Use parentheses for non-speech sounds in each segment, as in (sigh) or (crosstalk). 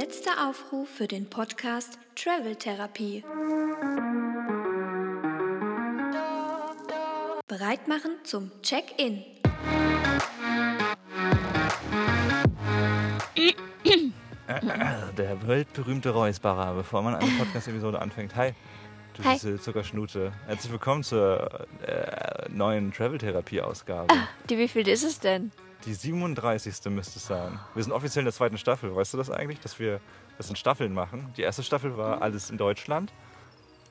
Letzter Aufruf für den Podcast Travel Therapie. Bereit machen zum Check-in. Der weltberühmte Räusperer, bevor man eine Podcast-Episode anfängt. Hi, du Hi. diese Zuckerschnute. Herzlich willkommen zur äh, neuen Travel-Therapie-Ausgabe. Die wievielte ist es denn? Die 37. müsste es sein. Wir sind offiziell in der zweiten Staffel. Weißt du das eigentlich, dass wir das in Staffeln machen? Die erste Staffel war alles in Deutschland.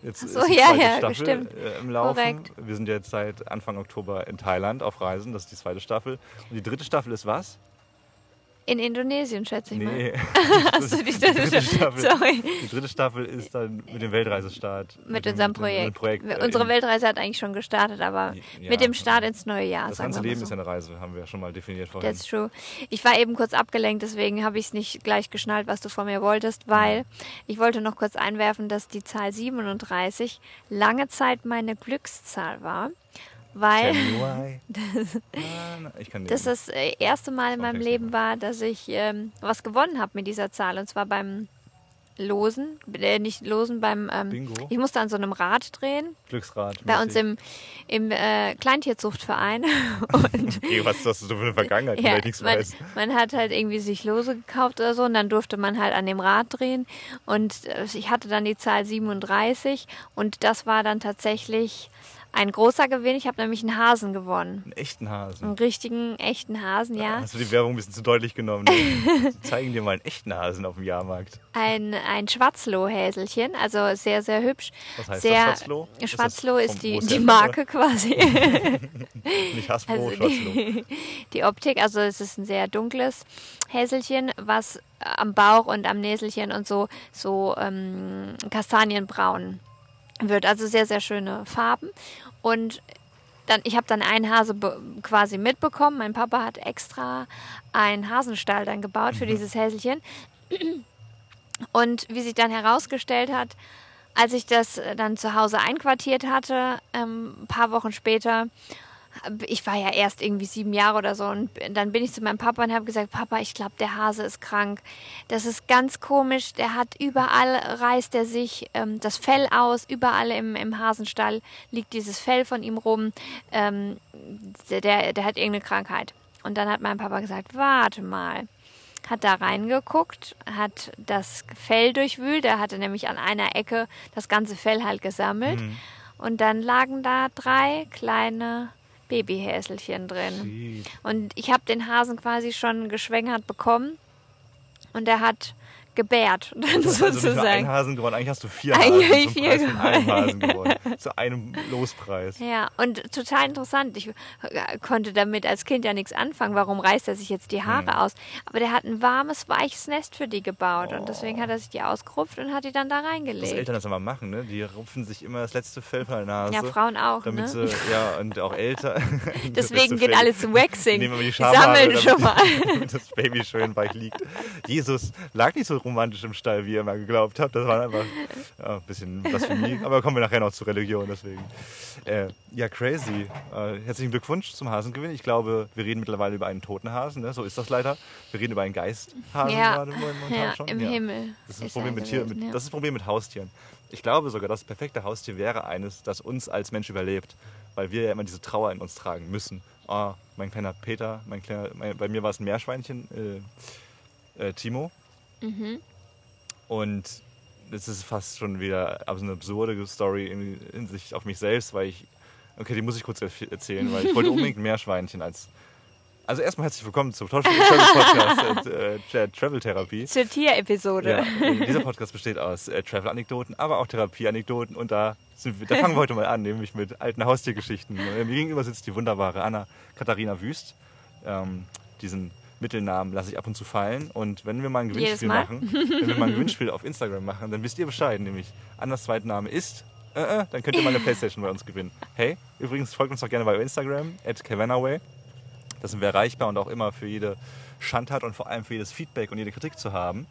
Jetzt Ach so, ist die ja, zweite ja, Staffel stimmt. äh, im Laufen. Korrekt. Wir sind jetzt seit Anfang Oktober in Thailand auf Reisen. Das ist die zweite Staffel. Und die dritte Staffel ist was? In Indonesien, schätze ich mal. Nee. (laughs) Achso, die die dritte Staffel. Sorry. Die dritte Staffel ist dann mit dem Weltreisestart. Mit unserem mit dem Projekt. Projekt äh, Unsere Weltreise hat eigentlich schon gestartet, aber Ja. mit dem Start ins neue Jahr. Das ganze Leben so. ist eine Reise, haben wir ja schon mal definiert vorhin. That's true. Ich war eben kurz abgelenkt, deswegen habe ich es nicht gleich geschnallt, was du von mir wolltest, weil ich wollte noch kurz einwerfen, dass die Zahl 37 lange Zeit meine Glückszahl war, weil (laughs) das den- das äh, erste Mal in Das meinem. Leben war, dass ich ähm, was gewonnen habe mit dieser Zahl und zwar beim Losen, äh, nicht Losen, beim ähm, Bingo. ich musste an so einem Rad drehen Glücksrad. bei uns im, im äh, Kleintierzuchtverein (laughs) und (laughs) Okay, was hast du so für eine Vergangenheit, Ja, ja, ich nichts man, weiß? man hat halt irgendwie sich Lose gekauft oder so und dann durfte man halt an dem Rad drehen und äh, ich hatte dann die Zahl 37 und das war dann tatsächlich ein großer Gewinn. Ich habe nämlich einen Hasen gewonnen. Einen echten Hasen. Einen richtigen, echten Hasen, ja. Hast du die Werbung ein bisschen zu deutlich genommen? (laughs) Ne? Zeigen dir mal einen echten Hasen auf dem Jahrmarkt. Ein, ein Schwarzlohhäselchen, also sehr, sehr hübsch. Was heißt sehr, das, Schwarzloh? Ist Schwarzloh vom ist die, die Marke quasi. (laughs) (laughs) Nicht Hasbro, Also Schwarzloh. die, die Optik, also es ist ein sehr dunkles Häselchen, was am Bauch und am Näselchen und so, so ähm, kastanienbraun wird. Also sehr, sehr schöne Farben. Und dann, ich habe dann einen Hase quasi mitbekommen. Mein Papa hat extra einen Hasenstall dann gebaut für dieses Häselchen. Und wie sich dann herausgestellt hat, als ich das dann zu Hause einquartiert hatte, ähm, ein paar Wochen später, ich war ja erst irgendwie sieben Jahre oder so und dann bin ich zu meinem Papa und habe gesagt, Papa, ich glaube, der Hase ist krank. Das ist ganz komisch. Der hat überall reißt er sich ähm, das Fell aus. Überall im, im Hasenstall liegt dieses Fell von ihm rum. Ähm, der, der, der hat irgendeine Krankheit. Und dann hat mein Papa gesagt, warte mal hat da reingeguckt, hat das Fell durchwühlt. Er hatte nämlich an einer Ecke das ganze Fell halt gesammelt. Mhm. Und dann lagen da drei kleine Babyhäselchen drin. Und ich habe den Hasen quasi schon geschwängert bekommen. Und er hat gebärt, (laughs) dann Du hast also nicht nur einen sozusagen. Hasen gewonnen, eigentlich hast du vier Eigentlich Hasen zum vier Preis von einem. Hasen gewonnen. (laughs) Zu einem Lospreis. Ja, und total interessant. Ich äh, konnte damit als Kind ja nichts anfangen. Warum reißt er sich jetzt die Haare Hm. aus? Aber der hat ein warmes, weiches Nest für die gebaut. Und deswegen hat er sich die ausgerupft und hat die dann da Was reingelegt. Eltern das immer machen, ne? Die rupfen sich immer das letzte Fell von der Nase. Ja, Frauen auch, Damit ne? sie, ja, und auch älter. (laughs) Das Deswegen gehen Fell. alle zu Waxing. Nehmen wir die Schamhaare, sammeln damit- schon mal. damit das Baby schön weich liegt. Jesus lag nicht so romantisch im Stall, wie ihr immer geglaubt habt. Das war einfach ja, ein bisschen Blasphemie. Aber kommen wir nachher noch zur Religion, deswegen. Äh, ja, crazy. Äh, herzlichen Glückwunsch zum Hasengewinn. Ich glaube, wir reden mittlerweile über einen toten Hasen. Ne? So ist das leider. Wir reden über einen Geisthasen Ja, gerade momentan ja, schon. im Himmel Das ist, das, ist Problem mit Tier, mit, ja. das ist das Problem mit Haustieren. Ich glaube sogar, das perfekte Haustier wäre eines, das uns als Mensch überlebt. Weil wir ja immer diese Trauer in uns tragen müssen. Oh, mein kleiner Peter, mein kleiner, mein, bei mir war es ein Meerschweinchen, äh, äh, Timo. Mhm. Und das ist fast schon wieder eine absurde Story in Hinsicht auf mich selbst, weil ich. Okay, die muss ich kurz erzählen, weil ich wollte unbedingt ein Meerschweinchen als. Also erstmal herzlich willkommen zum Travel Podcast (laughs) äh, äh, Travel Therapie. Zur Tierepisode. Ja, dieser Podcast besteht aus äh, Travel-Anekdoten, aber auch Therapie-Anekdoten und da, sind wir, da fangen wir heute mal an, nämlich mit alten Haustiergeschichten. Mir gegenüber sitzt die wunderbare Anna Katharina Wüst. Ähm, diesen Mittelnamen lasse ich ab und zu fallen und wenn wir mal ein Gewinnspiel Mal? machen, (laughs) wenn wir mal ein Gewinnspiel auf Instagram machen, dann wisst ihr Bescheid, nämlich Annas Zweitname ist, äh, äh, dann könnt ihr mal eine Playstation bei uns gewinnen. Hey, übrigens folgt uns doch gerne bei Instagram, at Cavanaway. Da sind wir erreichbar und auch immer für jede Schandtat und vor allem für jedes Feedback und jede Kritik zu haben.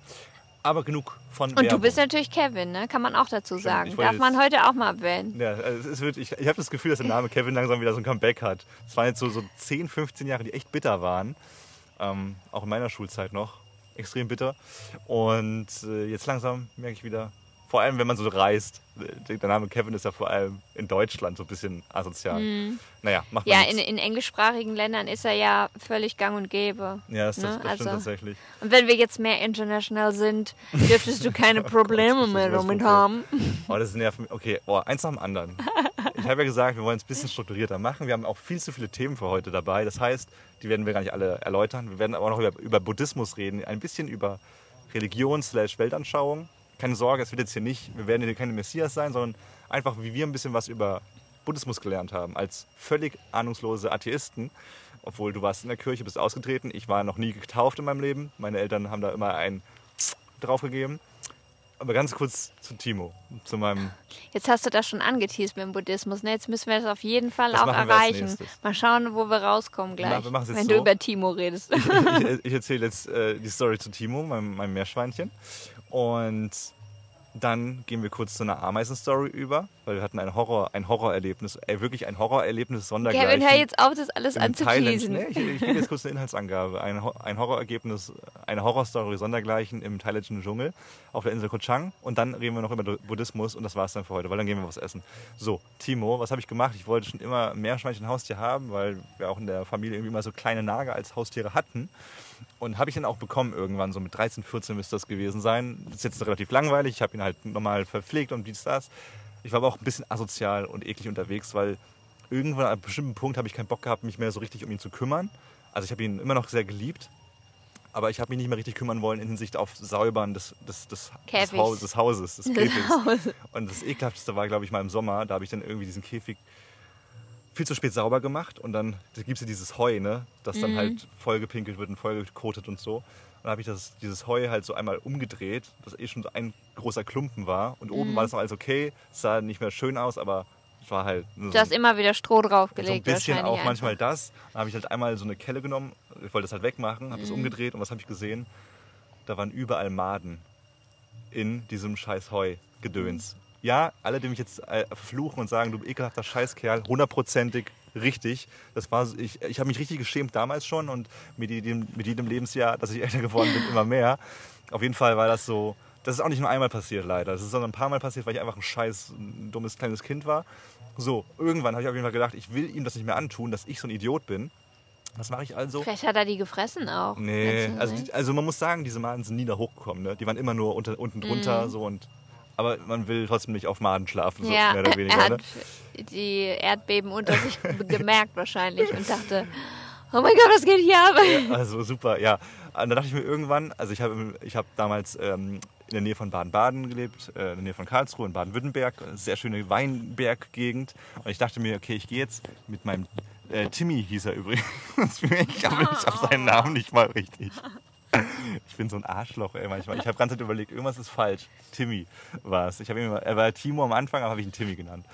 Aber genug von Und du Werbung. bist natürlich Kevin, ne? Kann man auch dazu sagen. Darf man jetzt- heute auch mal erwähnen. Ja, also es wird, ich ich habe das Gefühl, dass der Name Kevin langsam wieder so ein Comeback hat. Es waren jetzt so, so 10, 15 Jahre, die echt bitter waren. Ähm, auch in meiner Schulzeit noch. extrem bitter. Und äh, jetzt langsam merke ich wieder, vor allem wenn man so reist, äh, der Name Kevin ist ja vor allem in Deutschland so ein bisschen asozial. Naja, macht man Ja, in, in englischsprachigen Ländern ist er ja völlig gang und gäbe. Ja, das, das, ne? das stimmt Also- tatsächlich. Und wenn wir jetzt mehr international sind, dürftest du (laughs) keine Probleme das ist mehr das damit haben. Oh, das nervt mich. Okay, oh, eins nach dem anderen. (laughs) Ich habe ja gesagt, wir wollen es ein bisschen strukturierter machen. Wir haben auch viel zu viele Themen für heute dabei. Das heißt, die werden wir gar nicht alle erläutern. Wir werden aber noch über, über Buddhismus reden, ein bisschen über Religion slash Weltanschauung. Keine Sorge, es wird jetzt hier nicht, wir werden hier keine Messias sein, sondern einfach, wie wir ein bisschen was über Buddhismus gelernt haben, als völlig ahnungslose Atheisten. Obwohl du warst in der Kirche, bist ausgetreten. Ich war noch nie getauft in meinem Leben. Meine Eltern haben da immer ein draufgegeben. Aber ganz kurz zu Timo, zu meinem Jetzt hast du das schon angeteased mit dem Buddhismus. Ne? Jetzt müssen wir das auf jeden Fall Das auch erreichen. Mal schauen, wo wir rauskommen gleich. wir wenn so. du über Timo redest. ich, ich erzähle (laughs) jetzt äh, die Story zu Timo, meinem, meinem Meerschweinchen. Und dann gehen wir kurz zu einer Ameisen-Story über, weil wir hatten ein, Horror, ein Horrorerlebnis, ey, wirklich ein Horrorerlebnis sondergleichen. Kevin, hör jetzt auf, das alles anzuteasen. Nee, ich, ich gebe jetzt kurz eine Inhaltsangabe. Ein, ein Horrorergebnis, eine Horrorstory sondergleichen im thailändischen Dschungel auf der Insel Koh Chang. Und dann reden wir noch über Buddhismus und das war's dann für heute, weil dann gehen wir was essen. So, Timo, was habe ich gemacht? Ich wollte schon immer Meerschweinchen Haustier haben, weil wir auch in der Familie irgendwie immer so kleine Nager als Haustiere hatten. Und habe ich dann auch bekommen irgendwann, so mit 13, 14 müsste das gewesen sein. Das ist jetzt relativ langweilig, ich habe ihn halt normal verpflegt und dies, das. Ich war aber auch ein bisschen asozial und eklig unterwegs, weil irgendwann an einem bestimmten Punkt habe ich keinen Bock gehabt, mich mehr so richtig um ihn zu kümmern. Also ich habe ihn immer noch sehr geliebt, aber ich habe mich nicht mehr richtig kümmern wollen in Hinsicht auf Säubern des, des, des, des. Haus, des Hauses, des (laughs) Käfigs. Und das ekelhafteste war, glaube ich, mal im Sommer. Da habe ich dann irgendwie diesen Käfig viel zu spät sauber gemacht und dann gibt es ja dieses Heu, ne, das Mhm. dann halt vollgepinkelt wird und vollgekotet und so. Und dann habe ich das, dieses Heu halt so einmal umgedreht, das eh schon so ein großer Klumpen war. Und Mhm. oben war das noch alles okay, es sah nicht mehr schön aus, aber es war halt nur Du hast immer wieder Stroh so ein draufgelegt. bisschen auch manchmal einfach. das. Dann habe ich halt einmal so eine Kelle genommen, ich wollte das halt wegmachen, habe das Mhm. umgedreht und was habe ich gesehen? Da waren überall Maden in diesem scheiß Heu-Gedöns. Mhm. Ja, alle, die mich jetzt äh, verfluchen und sagen, du ekelhafter Scheißkerl, hundertprozentig richtig. Das war, ich ich habe mich richtig geschämt damals schon und mit jedem, mit jedem Lebensjahr, dass ich (laughs) älter geworden bin, immer mehr. Auf jeden Fall war das so, das ist auch nicht nur einmal passiert leider. Das ist sondern ein paar Mal passiert, weil ich einfach ein scheiß ein dummes kleines Kind war. So, irgendwann habe ich auf jeden Fall gedacht, ich will ihm das nicht mehr antun, dass ich so ein Idiot bin. Was mache ich also? Vielleicht hat er die gefressen auch. Nee, also, also man muss sagen, diese Maden sind nie da hochgekommen. Ne? Die waren immer nur unter, unten drunter Mhm. so und aber man will trotzdem nicht auf Maden schlafen, so ja, mehr oder weniger. er ne? hat die Erdbeben unter sich gemerkt wahrscheinlich und dachte, oh mein Gott, was geht hier ab? Also super, ja. Und dann dachte ich mir irgendwann, also ich habe ich hab damals ähm, in der Nähe von Baden-Baden gelebt, äh, in der Nähe von Karlsruhe in Baden-Württemberg, sehr schöne Weinberggegend. Und ich dachte mir, okay, ich gehe jetzt mit meinem äh, Timmy hieß er übrigens. (laughs) ich habe ich hab seinen Namen nicht mal richtig. Ich bin so ein Arschloch, ey, manchmal. Ich habe ganz Zeit überlegt, irgendwas ist falsch. Timmy war es. Ich habe er war Timo am Anfang, aber habe ich ihn Timmy genannt.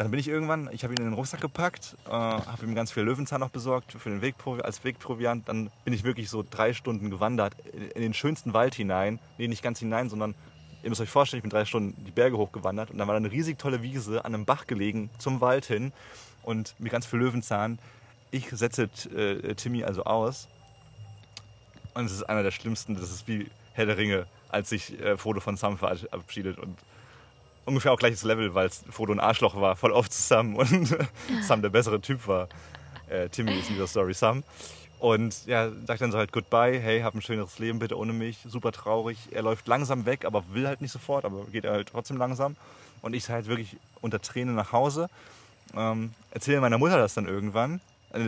Dann bin ich irgendwann, ich habe ihn in den Rucksack gepackt, äh, habe ihm ganz viel Löwenzahn noch besorgt für den Wegprovi als Wegproviant. Dann bin ich wirklich so drei Stunden gewandert in, den schönsten Wald hinein. Nee, nicht ganz hinein, sondern ihr müsst euch vorstellen, ich bin drei Stunden die Berge hochgewandert und dann war da eine riesig tolle Wiese an einem Bach gelegen zum Wald hin und mit ganz viel Löwenzahn. Ich setze äh, Timmy also aus und es ist einer der schlimmsten, das ist wie Herr der Ringe, als sich äh, Frodo von Sam verabschiedet und ungefähr auch gleiches Level, weil Frodo ein Arschloch war, voll oft zu Sam und (laughs) Sam der bessere Typ war. Äh, Timmy ist in dieser Story Sam. Und ja, sagt dann so halt Goodbye, hey, hab ein schöneres Leben bitte ohne mich, super traurig. Er läuft langsam weg, aber will halt nicht sofort, aber geht halt trotzdem langsam. Und ich halt wirklich unter Tränen nach Hause. Ähm, erzähle meiner Mutter das dann irgendwann.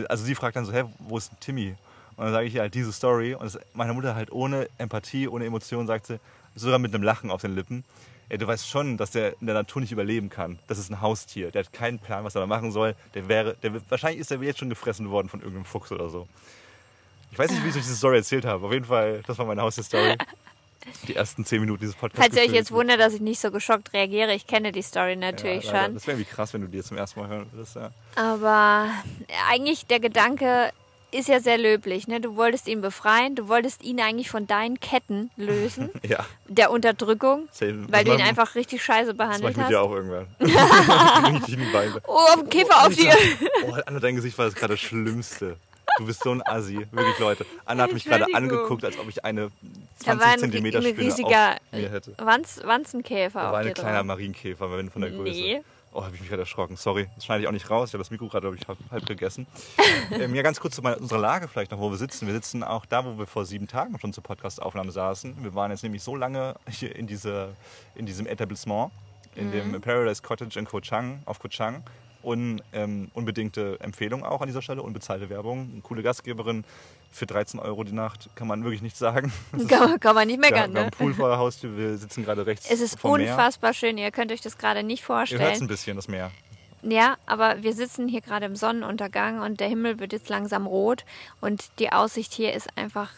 Also sie fragt dann so, hä, wo ist Timmy? Und dann sage ich ihr halt diese Story. Und meine Mutter halt ohne Empathie, ohne Emotion sagt sie, sogar mit einem Lachen auf den Lippen, ja, du weißt schon, dass der in der Natur nicht überleben kann. Das ist ein Haustier. Der hat keinen Plan, was er da machen soll. Der wäre, der, wahrscheinlich ist er jetzt schon gefressen worden von irgendeinem Fuchs oder so. Ich weiß nicht, wie ich euch diese Story erzählt habe. Auf jeden Fall, das war meine Haustierstory. (laughs) Die ersten zehn Minuten dieses Podcasts. Falls ihr euch jetzt wundert, dass ich nicht so geschockt reagiere, ich kenne die Story natürlich ja, schon. Das wäre irgendwie krass, wenn du die jetzt zum ersten Mal hören würdest. Ja. Aber eigentlich der Gedanke ist ja sehr löblich. Ne? Du wolltest ihn befreien, du wolltest ihn eigentlich von deinen Ketten lösen, (laughs) ja. der Unterdrückung, Same. weil Das du ihn einfach richtig scheiße Das behandelt ich mit hast. dir auch irgendwann. (laughs) (laughs) Oh, auf den Käfer auf dir. Oh, Anna, dein Gesicht war das gerade das Schlimmste. Du bist so ein Assi. Wirklich, Leute. Anna hat mich gerade angeguckt, als ob ich eine Da 20 war ein, Zentimeter ein Spinne auf mir hätte. Wanz, Wanzenkäfer Da war ein kleiner. Marienkäfer, wenn von der Größe. Nee. Oh, habe ich mich gerade erschrocken. Sorry, das schneide ich auch nicht raus. Ich habe das Mikro gerade, glaube ich, halb, gegessen. (laughs) ähm, ja, ganz kurz zu meiner, unserer Lage vielleicht noch, wo wir sitzen. Wir sitzen auch da, wo wir vor sieben Tagen schon zur Podcastaufnahme saßen. Wir waren jetzt nämlich so lange hier in, diese, in diesem Etablissement, in Mhm. dem Paradise Cottage in Koh Chang, auf Koh Chang. Und ähm, unbedingte Empfehlung auch an dieser Stelle, unbezahlte Werbung. Eine coole Gastgeberin für 13 Euro die Nacht, kann man wirklich nicht sagen. (laughs) Kann, man- kann man nicht wir, meckern, haben- wir haben ne? einen Pool vor der (laughs) Haustür, wir sitzen gerade rechts Es ist vom Meer. unfassbar schön. Ihr könnt euch das gerade nicht Ihr hört es ein vorstellen. bisschen, das Meer. Ja, aber wir sitzen hier gerade im Sonnenuntergang und der Himmel wird jetzt langsam rot und die Aussicht hier ist einfach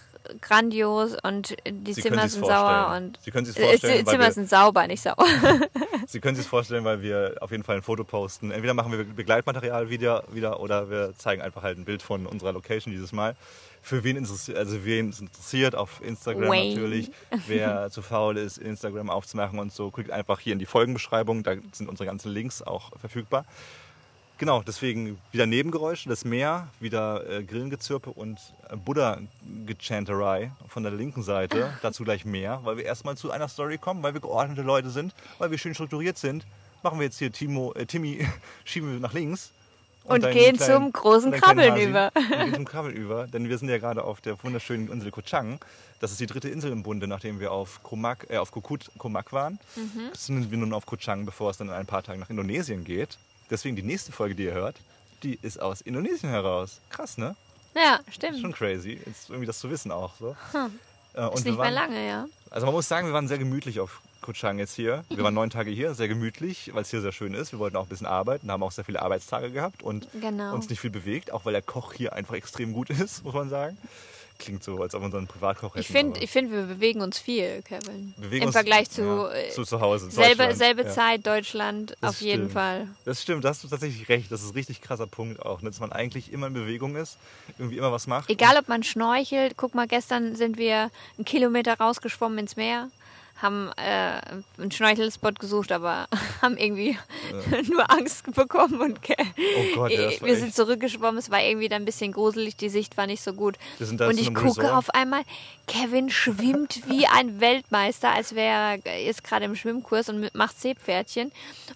grandios und die Sie Zimmer sind sauer und Sie können sich's Äh, vorstellen, die weil Zimmer sind sauber, nicht sauer. (laughs) Sie können sich vorstellen, weil wir auf jeden Fall ein Foto posten. Entweder machen wir Begleitmaterial wieder, wieder oder wir zeigen einfach halt ein Bild von unserer Location dieses Mal. Für wen interessiert, also wen es interessiert, auf Instagram Wayne. natürlich. Wer (laughs) zu faul ist, Instagram aufzumachen und so, klickt einfach hier in die Folgenbeschreibung. Da sind unsere ganzen Links auch verfügbar. Genau, deswegen wieder Nebengeräusche, das Meer, wieder äh, Grillengezirpe und äh, Buddha-Gechanterei von der linken Seite. (laughs) Dazu gleich mehr, weil wir erstmal zu einer Story kommen, weil wir geordnete Leute sind, weil wir schön strukturiert sind. Machen wir jetzt hier Timo, äh, Timmy, (laughs) schieben wir nach links. Und deinen gehen zum großen und kleinen Krabbeln über. Hasi. Und gehen zum (laughs) Krabbeln über, denn wir sind ja gerade auf der wunderschönen Insel Koh Chang. Das ist die dritte Insel im Bunde, nachdem wir auf Komak, äh, auf Kokut, Komak waren. Mhm. Sind wir nun auf Koh Chang, bevor es dann in ein paar Tagen nach Indonesien geht. Deswegen die nächste Folge, die ihr hört, die ist aus Indonesien heraus. Krass, ne? Ja, stimmt. Schon crazy, jetzt irgendwie das zu wissen auch so. Äh, und Ist nicht mehr waren- lange, ja. Also man muss sagen, wir waren sehr gemütlich auf Koh Chang jetzt hier. Wir waren neun Tage hier, sehr gemütlich, weil es hier sehr schön ist. Wir wollten auch ein bisschen arbeiten, haben auch sehr viele Arbeitstage gehabt und Genau. uns nicht viel bewegt, auch weil der Koch hier einfach extrem gut (laughs) ist, muss man sagen. Klingt so, als ob wir unseren Privatkoch hätten. Ich finde, ich find, wir bewegen uns viel, Kevin. bewegen Im uns- Vergleich zu, ja, äh, zu, zu Hause. selbe, selbe Ja. Zeit, Deutschland, Das auf jeden stimmt. Fall. Das stimmt, da hast du tatsächlich recht. Das ist ein richtig krasser Punkt auch, ne? dass man eigentlich immer in Bewegung ist, irgendwie immer was macht. Egal, ob man schnorchelt. Guck mal, gestern sind wir einen Kilometer rausgeschwommen ins Meer, haben äh, einen Schnorchelspot gesucht, aber (laughs) haben irgendwie (laughs) nur Angst bekommen und Oh Gott, ja, wir sind zurückgeschwommen. Es war irgendwie dann ein bisschen gruselig, die Sicht war nicht so gut. Und ich gucke Resort. auf einmal, Kevin schwimmt wie ein Weltmeister, als wäre er jetzt gerade im Schwimmkurs und macht Seepferdchen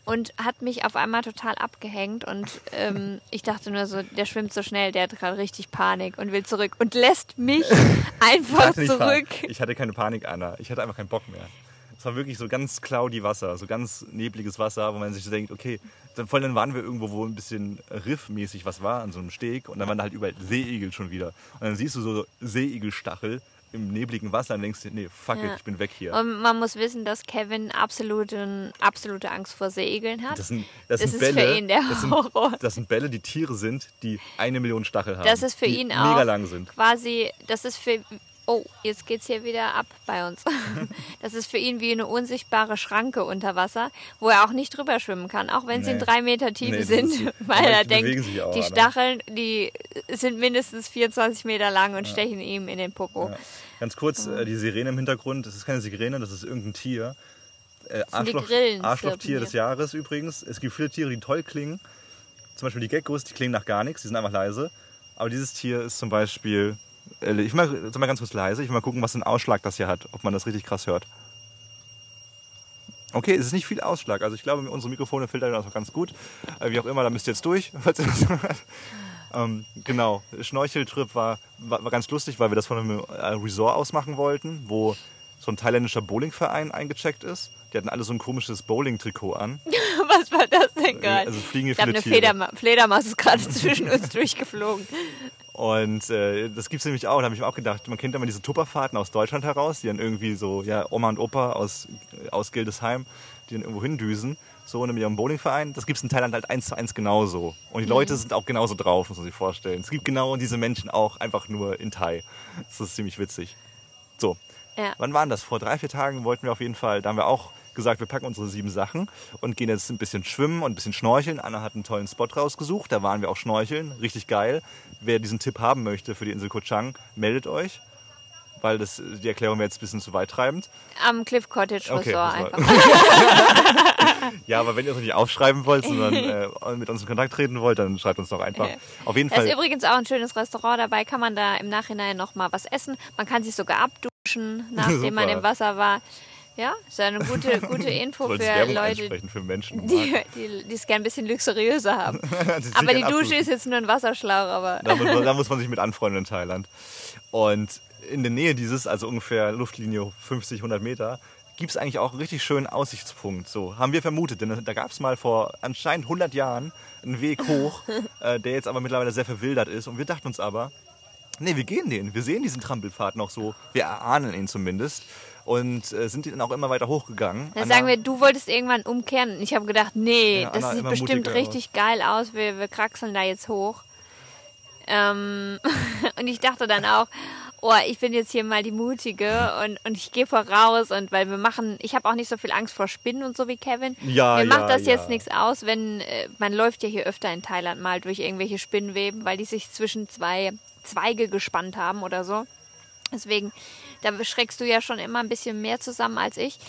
und hat mich auf einmal total abgehängt und ähm, ich dachte nur so, der schwimmt so schnell, der hat gerade richtig Panik und will zurück und lässt mich (laughs) Ich einfach nicht zurück. Panik. Ich hatte keine Panik, Anna. Ich hatte einfach keinen Bock mehr. Es war wirklich so ganz cloudy Wasser, so ganz nebliges Wasser, wo man sich so denkt, okay, dann, vor allem dann waren wir irgendwo, wo ein bisschen riffmäßig was war, an so einem Steg und dann waren da halt überall Seeigel schon wieder. Und dann siehst du so Seeigelstachel im nebligen Wasser und denkst dir, nee, fuck Ja. it, ich bin weg hier. Und man muss wissen, dass Kevin absolute, absolute Angst vor Seeigeln hat. Das sind, das Das sind ist für Bälle, ihn der das sind, Horror. Das sind Bälle, die Tiere sind, die eine Million Stachel haben. Das ist für ihn auch mega lang sind. quasi, das ist für, oh, jetzt geht's hier wieder ab bei uns. (laughs) Das ist für ihn wie eine unsichtbare Schranke unter Wasser, wo er auch nicht drüber schwimmen kann, auch wenn sie in Nee. drei Meter Tiefe Nee, sind, ist- (laughs) weil er denkt, auch, die? Stacheln, die sind mindestens 24 Meter lang und stechen ihm in den Popo. Ja. Ganz kurz, äh, die Sirene im Hintergrund, das ist keine Sirene, das ist irgendein Tier. Äh, Arschloch, Arschlochtier des. Jahres übrigens. Es gibt viele Tiere, die toll klingen. Zum Beispiel die Geckos, die klingen nach gar nichts, die sind einfach leise. Aber dieses Tier ist zum Beispiel, ich mal, sag mal ganz kurz leise, ich will mal gucken, was für einen Ausschlag das hier hat, ob man das richtig krass hört. Okay, es ist nicht viel Ausschlag. Also ich glaube, unsere Mikrofone filtern das auch ganz gut. Äh, Wie auch immer, da müsst ihr jetzt durch, (laughs) falls ihr das hört. Ähm, genau, Schnorcheltrip war, war, war ganz lustig, weil wir das von einem äh, Resort aus machen wollten, wo so ein thailändischer Bowlingverein eingecheckt ist. Die hatten alle so ein komisches Bowling-Trikot an. (laughs) Was war das denn gerade? Also fliegen hier ich glaube, eine. Flederma Fledermaus ist gerade zwischen uns (laughs) durchgeflogen. Und äh, das gibt's nämlich auch. Da habe ich mir auch gedacht, man kennt immer diese Tupperfahrten aus Deutschland heraus, die dann irgendwie so, ja, Oma und Opa aus, aus Gildesheim, die dann irgendwo hindüsen, so in ihrem Bowlingverein. Das gibt's in Thailand halt eins zu eins genauso. Und die Mhm. Leute sind auch genauso drauf, muss man sich vorstellen. Es gibt genau diese Menschen auch einfach nur in Thai. Das ist ziemlich witzig. So, Ja. wann waren das? Vor drei, vier Tagen wollten wir auf jeden Fall, da haben wir auch gesagt, wir packen unsere sieben Sachen und gehen jetzt ein bisschen schwimmen und ein bisschen schnorcheln. Anna hat einen tollen Spot rausgesucht, da waren wir auch schnorcheln, richtig geil. Wer diesen Tipp haben möchte für die Insel Koh Chang, meldet euch. weil das, die Erklärung wäre jetzt ein bisschen zu weit treibend. Am Cliff Cottage Okay, Resort einfach. (laughs) Ja, aber wenn ihr es nicht aufschreiben wollt, sondern äh, mit uns in Kontakt treten wollt, dann schreibt uns doch einfach. Auf jeden Da ist Fall. übrigens auch ein schönes Restaurant dabei, kann man da im Nachhinein noch mal was essen. Man kann sich sogar abduschen, (laughs) nachdem man im Wasser war. Ja, ist ja eine gute, gute (laughs) Info für Werbung Leute, für Menschen. die (laughs) die die es gerne ein bisschen luxuriöser haben. (laughs) Aber die Dusche ist jetzt nur ein Wasserschlauch, aber Da muss, man, da muss man sich mit anfreunden in Thailand. Und in der Nähe dieses, also ungefähr Luftlinie 50, 100 Meter, gibt es eigentlich auch einen richtig schönen Aussichtspunkt. So haben wir vermutet, denn da gab es mal vor anscheinend 100 Jahren einen Weg hoch, äh, der jetzt aber mittlerweile sehr verwildert ist. Und wir dachten uns aber, nee, wir gehen den. Wir sehen diesen Trampelpfad noch so. Wir erahnen ihn zumindest. Und äh, sind dann auch immer weiter hochgegangen. dann Anna- sagen wir, du wolltest irgendwann umkehren. Und ich habe gedacht, nee, Ja, das sieht bestimmt richtig geil aus. Wir, wir kraxeln da jetzt hoch. Ähm, (laughs) und ich dachte dann auch, oh, ich bin jetzt hier mal die Mutige und, und ich gehe voraus und weil wir machen, ich habe auch nicht so viel Angst vor Spinnen und so wie Kevin. Ja, Mir ja, macht das ja. jetzt nichts aus, wenn äh, man läuft ja hier öfter in Thailand mal durch irgendwelche Spinnweben, weil die sich zwischen zwei Zweige gespannt haben oder so. Deswegen, da schreckst du ja schon immer ein bisschen mehr zusammen als ich.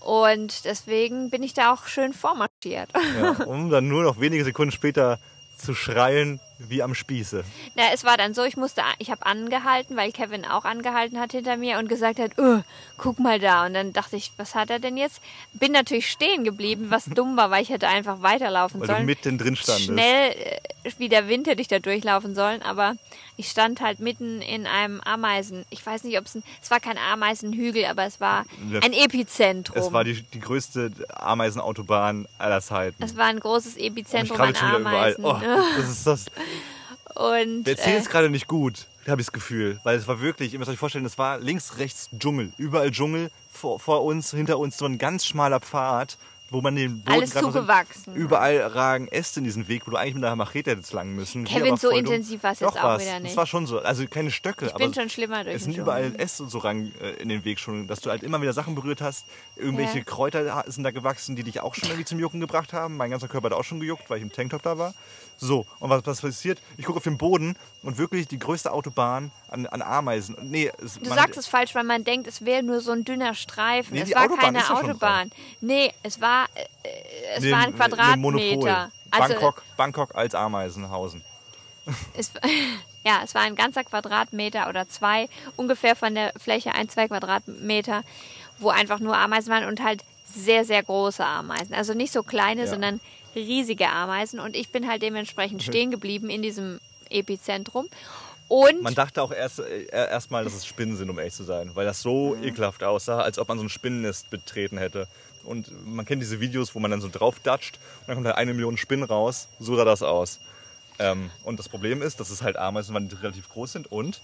Und deswegen bin ich da auch schön vormarschiert. Ja, um dann nur noch wenige Sekunden später zu schreien wie am Spieße. Na, es war dann so, ich musste, ich habe angehalten, weil Kevin auch angehalten hat hinter mir und gesagt hat, "Öh, guck mal da. Und dann dachte ich, was hat er denn jetzt? Bin natürlich stehen geblieben, was (laughs) dumm war, weil ich hätte einfach weiterlaufen Weil du sollen. mitten drin standest. Schnell äh, wie der Wind hätte ich da durchlaufen sollen, aber ich stand halt mitten in einem Ameisen. Ich weiß nicht, ob es ein, es war kein Ameisenhügel, aber es war ein Epizentrum. Es war die, die größte Ameisenautobahn aller Zeiten. es war ein großes Epizentrum an schon wieder überall. Ameisen. Oh, (laughs) das ist das. Und Wir erzählen äh, es gerade nicht gut, habe ich das Gefühl. Weil es war wirklich, ihr müsst euch vorstellen, es war links, rechts Dschungel. Überall Dschungel. Vor, vor uns, hinter uns so ein ganz schmaler Pfad, wo man den Boden Alles zugewachsen. Überall ragen Äste in diesen Weg, wo du eigentlich mit einer Machete hättest lang müssen. Kevin, so intensiv war's jetzt Doch auch war's. wieder nicht. Es war schon so. Also keine Stöcke. ich aber bin schon schlimmer durch es sind überall Äste und so ran äh, in den Weg schon, dass du halt immer wieder Sachen berührt hast. Irgendwelche Ja. Kräuter sind da gewachsen, die dich auch schon irgendwie zum Jucken gebracht haben. Mein ganzer Körper hat auch schon gejuckt, weil ich im Tanktop da war. So, und was, was passiert? Ich gucke auf den Boden und wirklich die größte Autobahn an, an Ameisen. Nee, es, Du sagst es falsch, weil man denkt, es wäre nur so ein dünner Streifen. Nee, es war Autobahn keine Autobahn. Nee, es war, äh, es Nee, war ein Quadratmeter. Also Bangkok, Bangkok als Ameisenhausen. (laughs) es, (laughs) ja, es war ein ganzer Quadratmeter oder zwei, ungefähr von der Fläche ein, zwei Quadratmeter, wo einfach nur Ameisen waren und halt sehr, sehr große Ameisen. Also nicht so kleine, Ja. sondern riesige Ameisen. Und ich bin halt dementsprechend stehen geblieben in diesem Epizentrum. Und Man dachte auch erst äh, erstmal, dass es Spinnen sind, um ehrlich zu sein, weil das so ekelhaft aussah, als ob man so ein Spinnennest betreten hätte. Und man kennt diese Videos, wo man dann so drauf datscht und dann kommt halt eine Million Spinnen raus. So sah das aus. Ähm, und das Problem ist, dass es halt Ameisen waren, die relativ groß sind und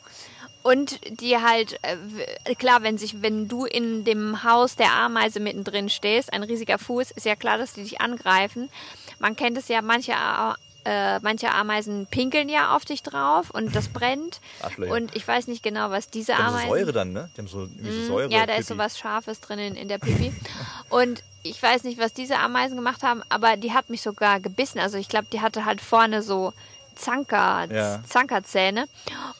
Und die halt, äh, klar, wenn sich, wenn du in dem Haus der Ameise mittendrin stehst, ein riesiger Fuß, ist ja klar, dass die dich angreifen. Man kennt es ja, manche, äh, manche Ameisen pinkeln ja auf dich drauf und das brennt. Arschlöcher. Und ich weiß nicht genau, was diese die haben so Ameisen. Säure dann, ne? Die haben so, so Säure. Mhm. ja, da ist Pipi. so was Scharfes drin in, in der Pipi. Und ich weiß nicht, was diese Ameisen gemacht haben, aber die hat mich sogar gebissen. Also ich glaube, die hatte halt vorne so Zanker, Ja. Zankerzähne.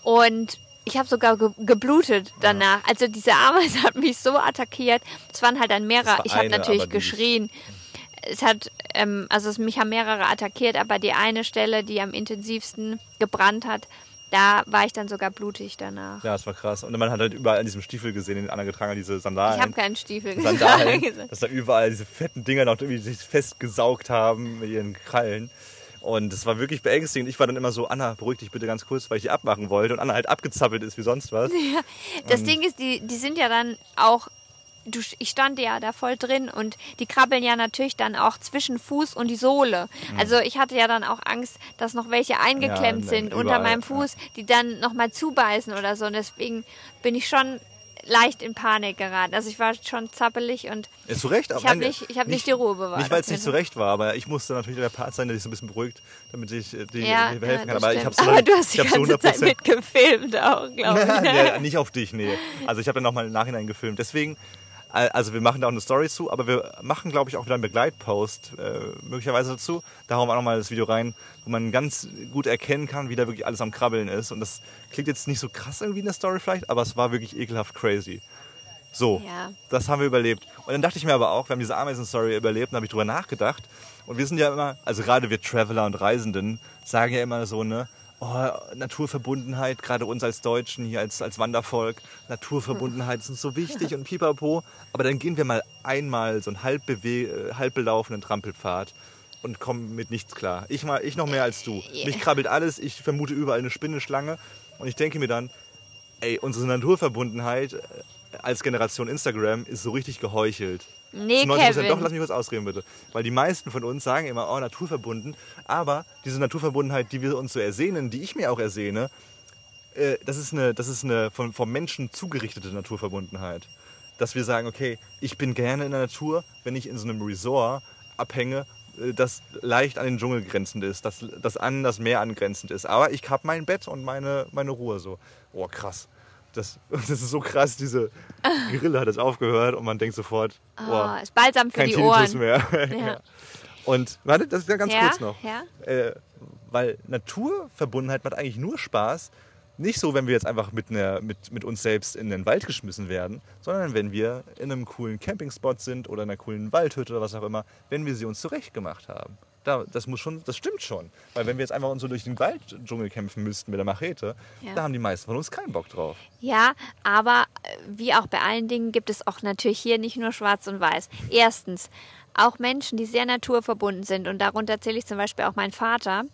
Und ich habe sogar ge geblutet danach. Also diese Ameise (laughs) hat mich so attackiert. Es waren halt dann mehrere. Ich habe natürlich geschrien. Es hat, ähm, also es, mich haben mehrere attackiert, aber die eine Stelle, die am intensivsten gebrannt hat, da war ich dann sogar blutig danach. Ja, das war krass. Und man hat halt überall in diesem Stiefel gesehen, den Anna getragen hat, diese Sandalen. Ich habe keinen Stiefel Sandalen, gesagt. (laughs) dass da überall diese fetten Dinger noch irgendwie sich festgesaugt haben mit ihren Krallen. Und es war wirklich beängstigend. Ich war dann immer so, Anna, beruhig dich bitte ganz kurz, weil ich die abmachen wollte. Und Anna halt abgezappelt ist wie sonst was. (laughs) Das Ding ist, die, die sind ja dann auch. Du, ich stand ja da voll drin und die krabbeln ja natürlich dann auch zwischen Fuß und die Sohle. Also ich hatte ja dann auch Angst, dass noch welche eingeklemmt Ja, sind überall, unter meinem Fuß, die dann nochmal zubeißen oder so. Und deswegen bin ich schon leicht in Panik geraten. Also ich war schon zappelig und Ja, zu Recht. aber Ich hab nein, nicht- ich hab nicht die Ruhe bewahrt. Nicht, weil es nicht zu Recht war, aber ich musste natürlich der Part sein, der sich so ein bisschen beruhigt, damit ich äh, dir ja, helfen ja, kann. Aber ich habe (laughs) Aber du hast die hab's ganze Zeit 100% mitgefilmt auch, glaube (laughs) ich. ja, nicht auf dich, nee. Also ich habe dann nochmal im Nachhinein gefilmt. Deswegen, Also wir machen da auch eine Story zu, aber wir machen, glaube ich, auch wieder einen Begleitpost äh, möglicherweise dazu. Da hauen wir auch nochmal das Video rein, wo man ganz gut erkennen kann, wie da wirklich alles am Krabbeln ist. Und das klingt jetzt nicht so krass irgendwie in der Story vielleicht, aber es war wirklich ekelhaft crazy. So, Ja. das haben wir überlebt. Und dann dachte ich mir aber auch, wir haben diese Ameisen-Story überlebt, und habe ich drüber nachgedacht. Und wir sind ja immer, also gerade wir Traveler und Reisenden sagen ja immer so, ne, oh, Naturverbundenheit, gerade uns als Deutschen hier als, als Wandervolk, Naturverbundenheit ist uns so wichtig und pipapo. Aber dann gehen wir mal einmal so einen halb, äh, halb belaufenen Trampelpfad und kommen mit nichts klar. Ich, mal, ich noch mehr als du. Mich krabbelt alles, ich vermute überall eine Spinnenschlange. Und ich denke mir dann, ey, unsere Naturverbundenheit äh, als Generation Instagram ist so richtig geheuchelt. Nee, Zu 90%, Kevin. Doch, lass mich was ausreden, bitte. Weil die meisten von uns sagen immer, oh, naturverbunden. Aber diese Naturverbundenheit, die wir uns so ersehnen, die ich mir auch ersehne, äh, das ist eine, das ist eine von, vom Menschen zugerichtete Naturverbundenheit. Dass wir sagen, okay, ich bin gerne in der Natur, wenn ich in so einem Resort abhänge, äh, das leicht an den Dschungel grenzend ist, das, das an das Meer angrenzend ist. Aber ich habe mein Bett und meine, meine Ruhe so. Oh, krass. Das, (laughs) das ist so krass, diese Grille hat jetzt aufgehört und man denkt sofort, Oh, boah, ist balsam für kein die Tinnitus Ohren. mehr. (laughs) Ja. Und warte, das ist ja ganz Ja, kurz noch. ja. Äh, weil Naturverbundenheit macht eigentlich nur Spaß, nicht so, wenn wir jetzt einfach mit, einer, mit, mit uns selbst in den Wald geschmissen werden, sondern wenn wir in einem coolen Campingspot sind oder in einer coolen Waldhütte oder was auch immer, wenn wir sie uns zurechtgemacht haben. Da, das, muss schon, das stimmt schon. Weil wenn wir jetzt einfach uns so durch den Walddschungel kämpfen müssten mit der Machete, Ja. da haben die meisten von uns keinen Bock drauf. Ja, aber äh, wie auch bei allen Dingen gibt es auch natürlich hier nicht nur schwarz und weiß. Erstens, auch Menschen, die sehr naturverbunden sind, und darunter zähle ich zum Beispiel auch meinen Vater,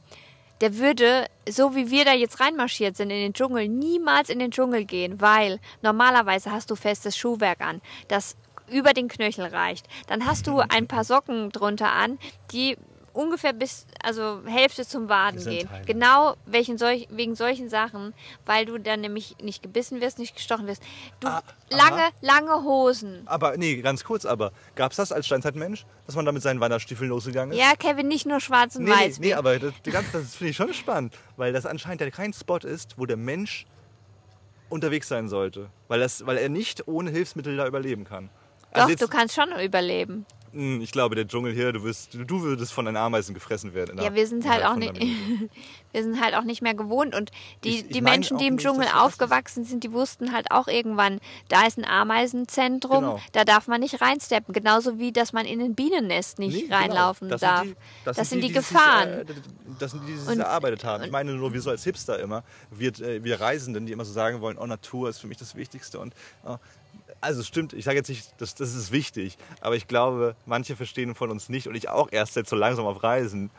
der würde, so wie wir da jetzt reinmarschiert sind in den Dschungel, niemals in den Dschungel gehen, weil normalerweise hast du festes Schuhwerk an, das über den Knöchel reicht. Dann hast du ein paar Socken drunter an, die ungefähr bis, also Hälfte zum Waden gehen. Teile. Genau welchen solch, wegen solchen Sachen, weil du dann nämlich nicht gebissen wirst, nicht gestochen wirst. Du, Ah, lange, aha. lange Hosen. Aber nee, ganz kurz, aber gab es das als Steinzeitmensch, dass man da mit seinen Wanderstiefeln losgegangen ist? Ja, Kevin, nicht nur schwarz und Nee, weiß. nee, nee, aber das, ganze- das finde ich schon spannend, weil das anscheinend ja kein Spot ist, wo der Mensch unterwegs sein sollte, weil, das, weil er nicht ohne Hilfsmittel da überleben kann. Doch, Also jetzt- du kannst schon überleben. Hm, Ich glaube, der Dschungel hier, du, wirst, du, würdest von den Ameisen gefressen werden. Ja, wir sind halt auch nicht, (laughs) wir sind halt auch nicht mehr gewohnt und die, Ich- ich die Menschen, die im nicht, Dschungel aufgewachsen sind, die wussten halt auch irgendwann, da ist ein Ameisenzentrum, Genau. da darf man nicht reinsteppen, genauso wie dass man in ein Bienennest nicht Nee, genau. reinlaufen Das darf. Sind die, das, das sind die, die sich, Gefahren. äh, das sind die, die sich Und- erarbeitet haben. Ich meine nur, wir so als Hipster immer, wir, äh, wir Reisenden, die immer so sagen wollen, oh, Natur ist für mich das Wichtigste. Und, oh, also es stimmt, ich sage jetzt nicht, das, das ist wichtig, aber ich glaube, manche verstehen von uns nicht und ich auch erst jetzt so langsam auf Reisen,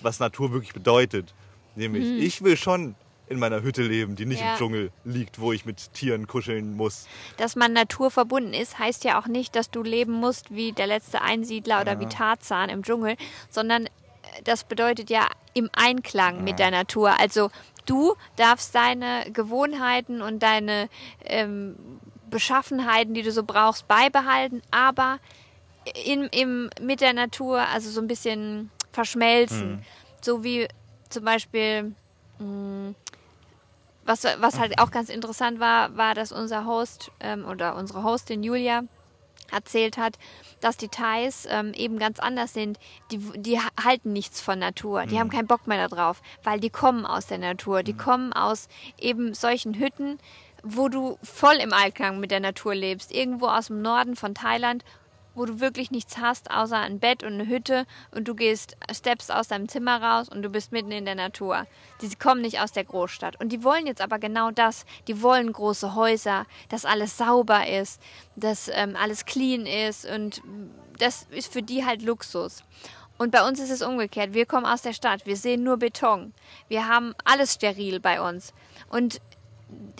was Natur wirklich bedeutet. Nämlich, ich will schon in meiner Hütte leben, die nicht. Ja. im Dschungel liegt, wo ich mit Tieren kuscheln muss. dass man naturverbunden ist, heißt ja auch nicht, dass du leben musst wie der letzte Einsiedler oder wie Tarzan im Dschungel, sondern äh, das bedeutet ja im Einklang mit der Natur. Also du darfst deine Gewohnheiten und deine ähm, Beschaffenheiten, die du so brauchst, beibehalten, aber in, im, mit der Natur, also so ein bisschen verschmelzen. So wie zum Beispiel mh, was, was halt auch ganz interessant war, war, dass unser Host ähm, oder unsere Hostin Julia erzählt hat, dass die Thais ähm, eben ganz anders sind. Die, die ha- halten nichts von Natur. Die haben keinen Bock mehr darauf, weil die kommen aus der Natur. Die kommen aus eben solchen Hütten, wo du voll im Einklang mit der Natur lebst. Irgendwo aus dem Norden von Thailand, wo du wirklich nichts hast, außer ein Bett und eine Hütte und du gehst, steppst aus deinem Zimmer raus und du bist mitten in der Natur. Die kommen nicht aus der Großstadt. Und die wollen jetzt aber genau das. Die wollen große Häuser, dass alles sauber ist, dass ähm, alles clean ist und das ist für die halt Luxus. Und bei uns ist es umgekehrt. Wir kommen aus der Stadt, wir sehen nur Beton. Wir haben alles steril bei uns. Und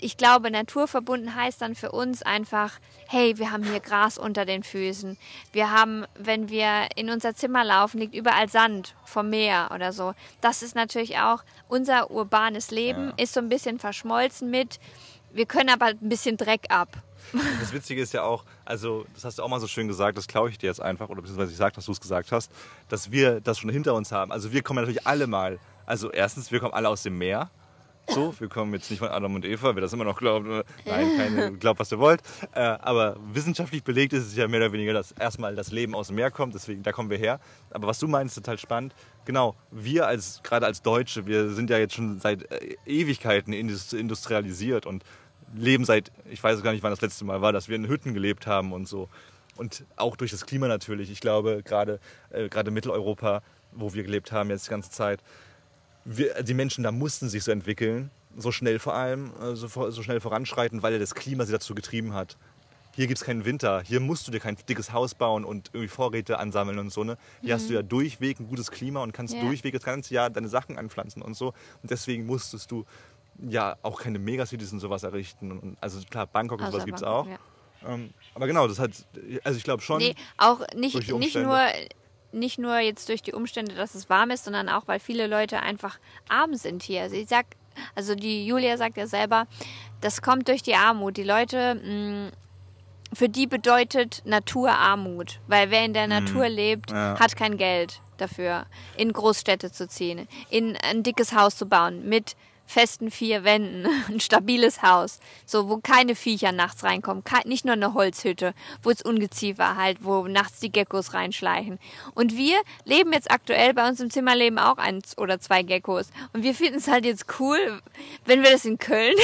ich glaube, naturverbunden heißt dann für uns einfach, hey, wir haben hier Gras unter den Füßen. Wir haben, wenn wir in unser Zimmer laufen, liegt überall Sand vom Meer oder so. Das ist natürlich auch unser urbanes Leben, ist so ein bisschen verschmolzen mit. Wir können aber ein bisschen Dreck ab. Das Witzige ist ja auch, also das hast du auch mal so schön gesagt, das klaue ich dir jetzt einfach, oder beziehungsweise ich sage, dass du es gesagt hast, dass wir das schon hinter uns haben. Also wir kommen ja natürlich alle mal, also erstens, wir kommen alle aus dem Meer. So, wir kommen jetzt nicht von Adam und Eva, wer das immer noch glaubt. Nein, keine, glaubt, was ihr wollt. Äh, aber wissenschaftlich belegt ist es ja mehr oder weniger, dass erstmal das Leben aus dem Meer kommt, deswegen da kommen wir her. Aber was du meinst, total spannend. Genau, wir als, gerade als Deutsche, wir sind ja jetzt schon seit äh, Ewigkeiten indus- industrialisiert und leben seit, ich weiß gar nicht, wann das letzte Mal war, dass wir in Hütten gelebt haben und so. Und auch durch das Klima natürlich. Ich glaube, gerade äh, gerade Mitteleuropa, wo wir gelebt haben jetzt die ganze Zeit, wir, die Menschen da mussten sich so entwickeln, so schnell vor allem, äh, so, so schnell voranschreiten, weil ja das Klima sie dazu getrieben hat. Hier gibt es keinen Winter, hier musst du dir kein dickes Haus bauen und irgendwie Vorräte ansammeln und so. Ne? Hier hast du ja durchweg ein gutes Klima und kannst Ja. durchweg das ganze Jahr deine Sachen anpflanzen und so. Und deswegen musstest du ja auch keine Megacities und sowas errichten. Und, also klar, Bangkok und Außer sowas gibt es auch. ja. Ähm, aber genau, das hat, also ich glaube schon, Nee, auch nicht, nicht, nur, nicht nur jetzt durch die Umstände, dass es warm ist, sondern auch, weil viele Leute einfach arm sind hier. Also ich sag, also die Julia sagt ja selber, das kommt durch die Armut. Die Leute, mh, für die bedeutet Natur Armut. Weil wer in der Natur lebt, Mhm. Ja. hat kein Geld dafür, in Großstädte zu ziehen, in ein dickes Haus zu bauen, mit festen vier Wänden, (laughs) ein stabiles Haus, so wo keine Viecher nachts reinkommen, kei- nicht nur eine Holzhütte, wo es Ungeziefer halt, wo nachts die Geckos reinschleichen. Und wir leben jetzt aktuell bei uns im Zimmer leben auch eins oder zwei Geckos und wir finden es halt jetzt cool, wenn wir das in Köln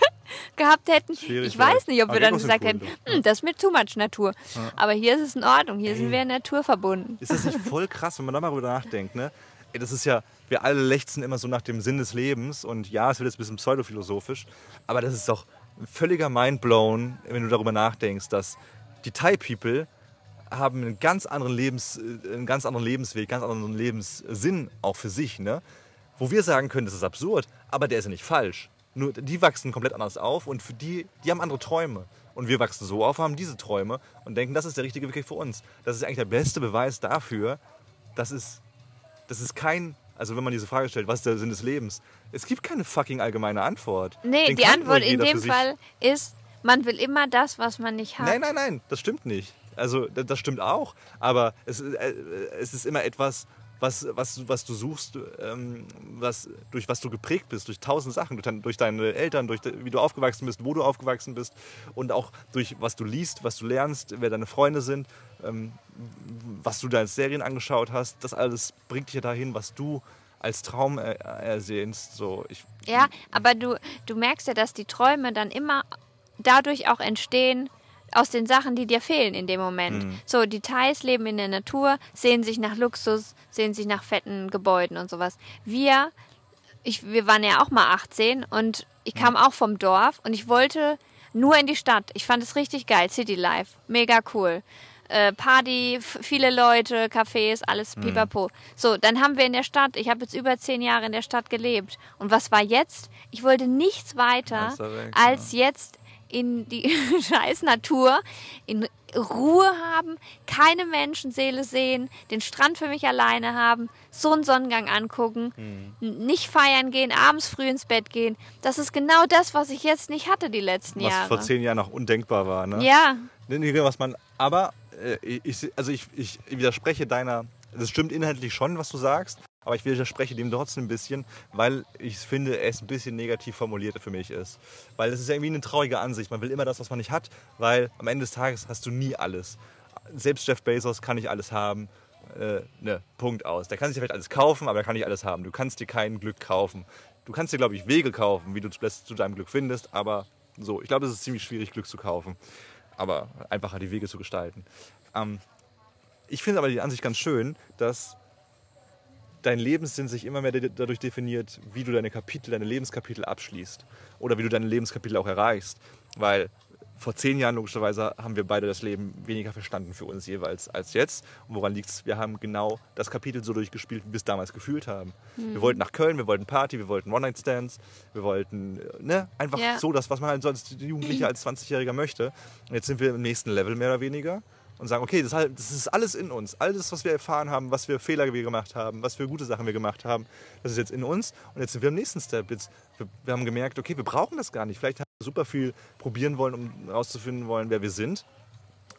(laughs) gehabt hätten. Schwierig, ich weiß ja. nicht, ob wir dann gesagt cool, hätten, hm, das ist mir too much Natur. Aber hier ist es in Ordnung, hier sind wir naturverbunden. Ist das nicht (laughs) voll krass, wenn man da mal drüber nachdenkt, ne? Das ist ja, wir alle lechzen immer so nach dem Sinn des Lebens und ja, es wird jetzt ein bisschen pseudophilosophisch, aber das ist doch völliger Mindblown, wenn du darüber nachdenkst, dass die Thai People haben einen ganz anderen Lebens, äh, einen ganz anderen Lebensweg, ganz anderen Lebenssinn auch für sich, ne? Wo wir sagen können, das ist absurd, aber der ist ja nicht falsch. Nur die wachsen komplett anders auf und für die, die haben andere Träume. Und wir wachsen so auf, haben diese Träume und denken, das ist der richtige Weg für uns. Das ist eigentlich der beste Beweis dafür, dass es, das ist kein, also wenn man diese Frage stellt, was ist der Sinn des Lebens? Es gibt keine fucking allgemeine Antwort. Nee, Den die Antwort in dem Fall ist, man will immer das, was man nicht hat. Nein, nein, nein, das stimmt nicht. Also das stimmt auch, aber es, ist- äh, es ist immer etwas, was, was, was du suchst, ähm, was, durch was du geprägt bist, durch tausend Sachen, durch, durch deine Eltern, durch wie du aufgewachsen bist, wo du aufgewachsen bist und auch durch was du liest, was du lernst, wer deine Freunde sind, ähm, was du da als Serien angeschaut hast. Das alles bringt dich ja dahin, was du als Traum er, ersehnst. So, ich, Ja, aber du, du merkst ja, dass die Träume dann immer dadurch auch entstehen, aus den Sachen, die dir fehlen in dem Moment. Mhm. So, die Thais leben in der Natur, sehen sich nach Luxus, sehen sich nach fetten Gebäuden und sowas. Wir, ich, wir waren ja auch mal 18 und ich kam auch vom Dorf und ich wollte nur in die Stadt. Ich fand es richtig geil, City Life, mega cool. Äh, Party, viele Leute, Cafés, alles pipapo. So, dann haben wir in der Stadt, ich habe jetzt über zehn Jahre in der Stadt gelebt. Und was war jetzt? Ich wollte nichts weiter weg, als jetzt in die (laughs) scheiß Natur, in Ruhe haben, keine Menschenseele sehen, den Strand für mich alleine haben, so einen Sonnengang angucken, Mhm. nicht feiern gehen, abends früh ins Bett gehen. Das ist genau das, was ich jetzt nicht hatte die letzten was Jahre. vor zehn Jahren noch undenkbar war. Ne? ja, Nee, nee, was man, aber ich, also ich, ich widerspreche deiner, das stimmt inhaltlich schon, was du sagst, aber ich widerspreche dem trotzdem ein bisschen, weil ich finde, es ein bisschen negativ formuliert für mich ist. Weil es ist irgendwie eine traurige Ansicht. Man will immer das, was man nicht hat, weil am Ende des Tages hast du nie alles. Selbst Jeff Bezos kann nicht alles haben. Äh, ne, Punkt aus. Der kann sich vielleicht alles kaufen, aber er kann nicht alles haben. Du kannst dir kein Glück kaufen. Du kannst dir, glaube ich, Wege kaufen, wie du zu deinem Glück findest, aber so, ich glaube, es ist ziemlich schwierig, Glück zu kaufen aber einfacher die Wege zu gestalten. Ähm, ich finde aber die Ansicht ganz schön, dass dein Lebenssinn sich immer mehr de- dadurch definiert, wie du deine Kapitel, deine Lebenskapitel abschließt oder wie du deine Lebenskapitel auch erreichst. Weil vor zehn Jahren logischerweise haben wir beide das Leben weniger verstanden für uns jeweils als jetzt. Und woran liegt es? Wir haben genau das Kapitel so durchgespielt, wie wir es damals gefühlt haben. Wir wollten nach Köln, wir wollten Party, wir wollten One-Night-Stands, wir wollten äh, ne, einfach Ja. so das, was man halt so als Jugendlicher, als 20-Jähriger möchte. Und jetzt sind wir im nächsten Level mehr oder weniger und sagen, okay, das, ist halt- das ist alles in uns. Alles, was wir erfahren haben, was für Fehler wir gemacht haben, was für gute Sachen wir gemacht haben, das ist jetzt in uns. Und jetzt sind wir im nächsten Step. Jetzt, wir, wir haben gemerkt, okay, wir brauchen das gar nicht. Vielleicht super viel probieren wollen, um herauszufinden wollen, wer wir sind.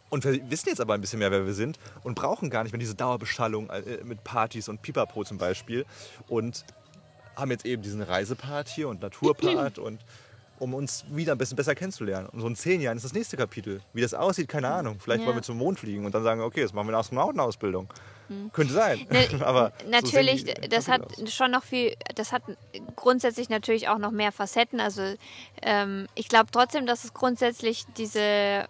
Und wir wissen jetzt aber ein bisschen mehr, wer wir sind und brauchen gar nicht mehr diese Dauerbeschallung äh, mit Partys und Pipapo zum Beispiel. Und haben jetzt eben diesen Reisepart hier und Naturpart (clears throat) und um uns wieder ein bisschen besser kennenzulernen. Und so in zehn Jahren ist das nächste Kapitel. Wie das aussieht, keine Ahnung. Vielleicht Ja. wollen wir zum Mond fliegen und dann sagen, okay, jetzt machen wir eine Astronautenausbildung. Könnte sein. Ne, (laughs) Aber so natürlich, die das hat aus. schon noch viel, das hat grundsätzlich natürlich auch noch mehr Facetten. Also ähm, ich glaube trotzdem, dass es grundsätzlich diese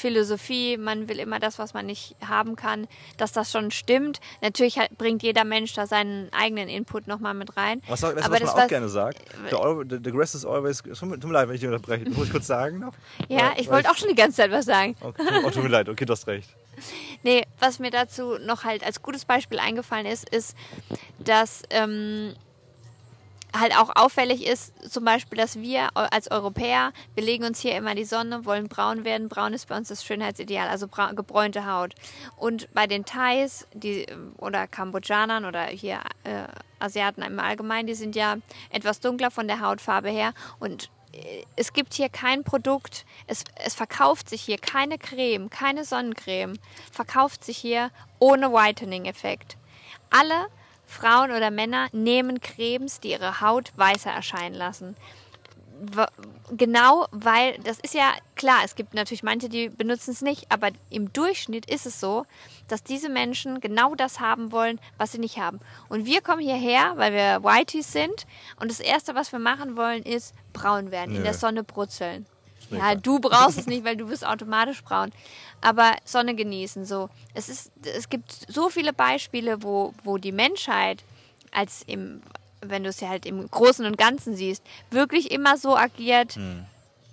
Philosophie, man will immer das, was man nicht haben kann, dass das schon stimmt. Natürlich hat, bringt jeder Mensch da seinen eigenen Input nochmal mit rein. Was, du, Aber was das man auch gerne sagt? The, the, grass is always... Tut mir leid, wenn ich dich unterbreche. Muss ich kurz sagen noch? Ja, Weil- ich wollte auch schon die ganze Zeit was sagen. Okay, oh, tut mir leid, okay, du hast recht. Nee, was mir dazu noch halt als gutes Beispiel eingefallen ist, ist, dass ähm, halt auch auffällig ist, zum Beispiel, dass wir als Europäer, wir legen uns hier immer die Sonne, wollen braun werden. Braun ist bei uns das Schönheitsideal, also gebräunte Haut. Und bei den Thais die, oder Kambodschanern oder hier äh, Asiaten im Allgemeinen, die sind ja etwas dunkler von der Hautfarbe her und äh, es gibt hier kein Produkt, es, es verkauft sich hier keine Creme, keine Sonnencreme, verkauft sich hier ohne Whitening-Effekt. Alle Frauen oder Männer nehmen Cremes, die ihre Haut weißer erscheinen lassen. Genau, weil das ist ja klar, es gibt natürlich manche, die benutzen es nicht, aber im Durchschnitt ist es so, dass diese Menschen genau das haben wollen, was sie nicht haben. Und wir kommen hierher, weil wir Whiteys sind und das Erste, was wir machen wollen, ist braun werden, in Nö. der Sonne brutzeln. Ja, du brauchst es nicht, weil du bist automatisch braun. Aber Sonne genießen, so. Es, ist, es gibt so viele Beispiele, wo, wo die Menschheit als im, wenn du es ja halt im Großen und Ganzen siehst, wirklich immer so agiert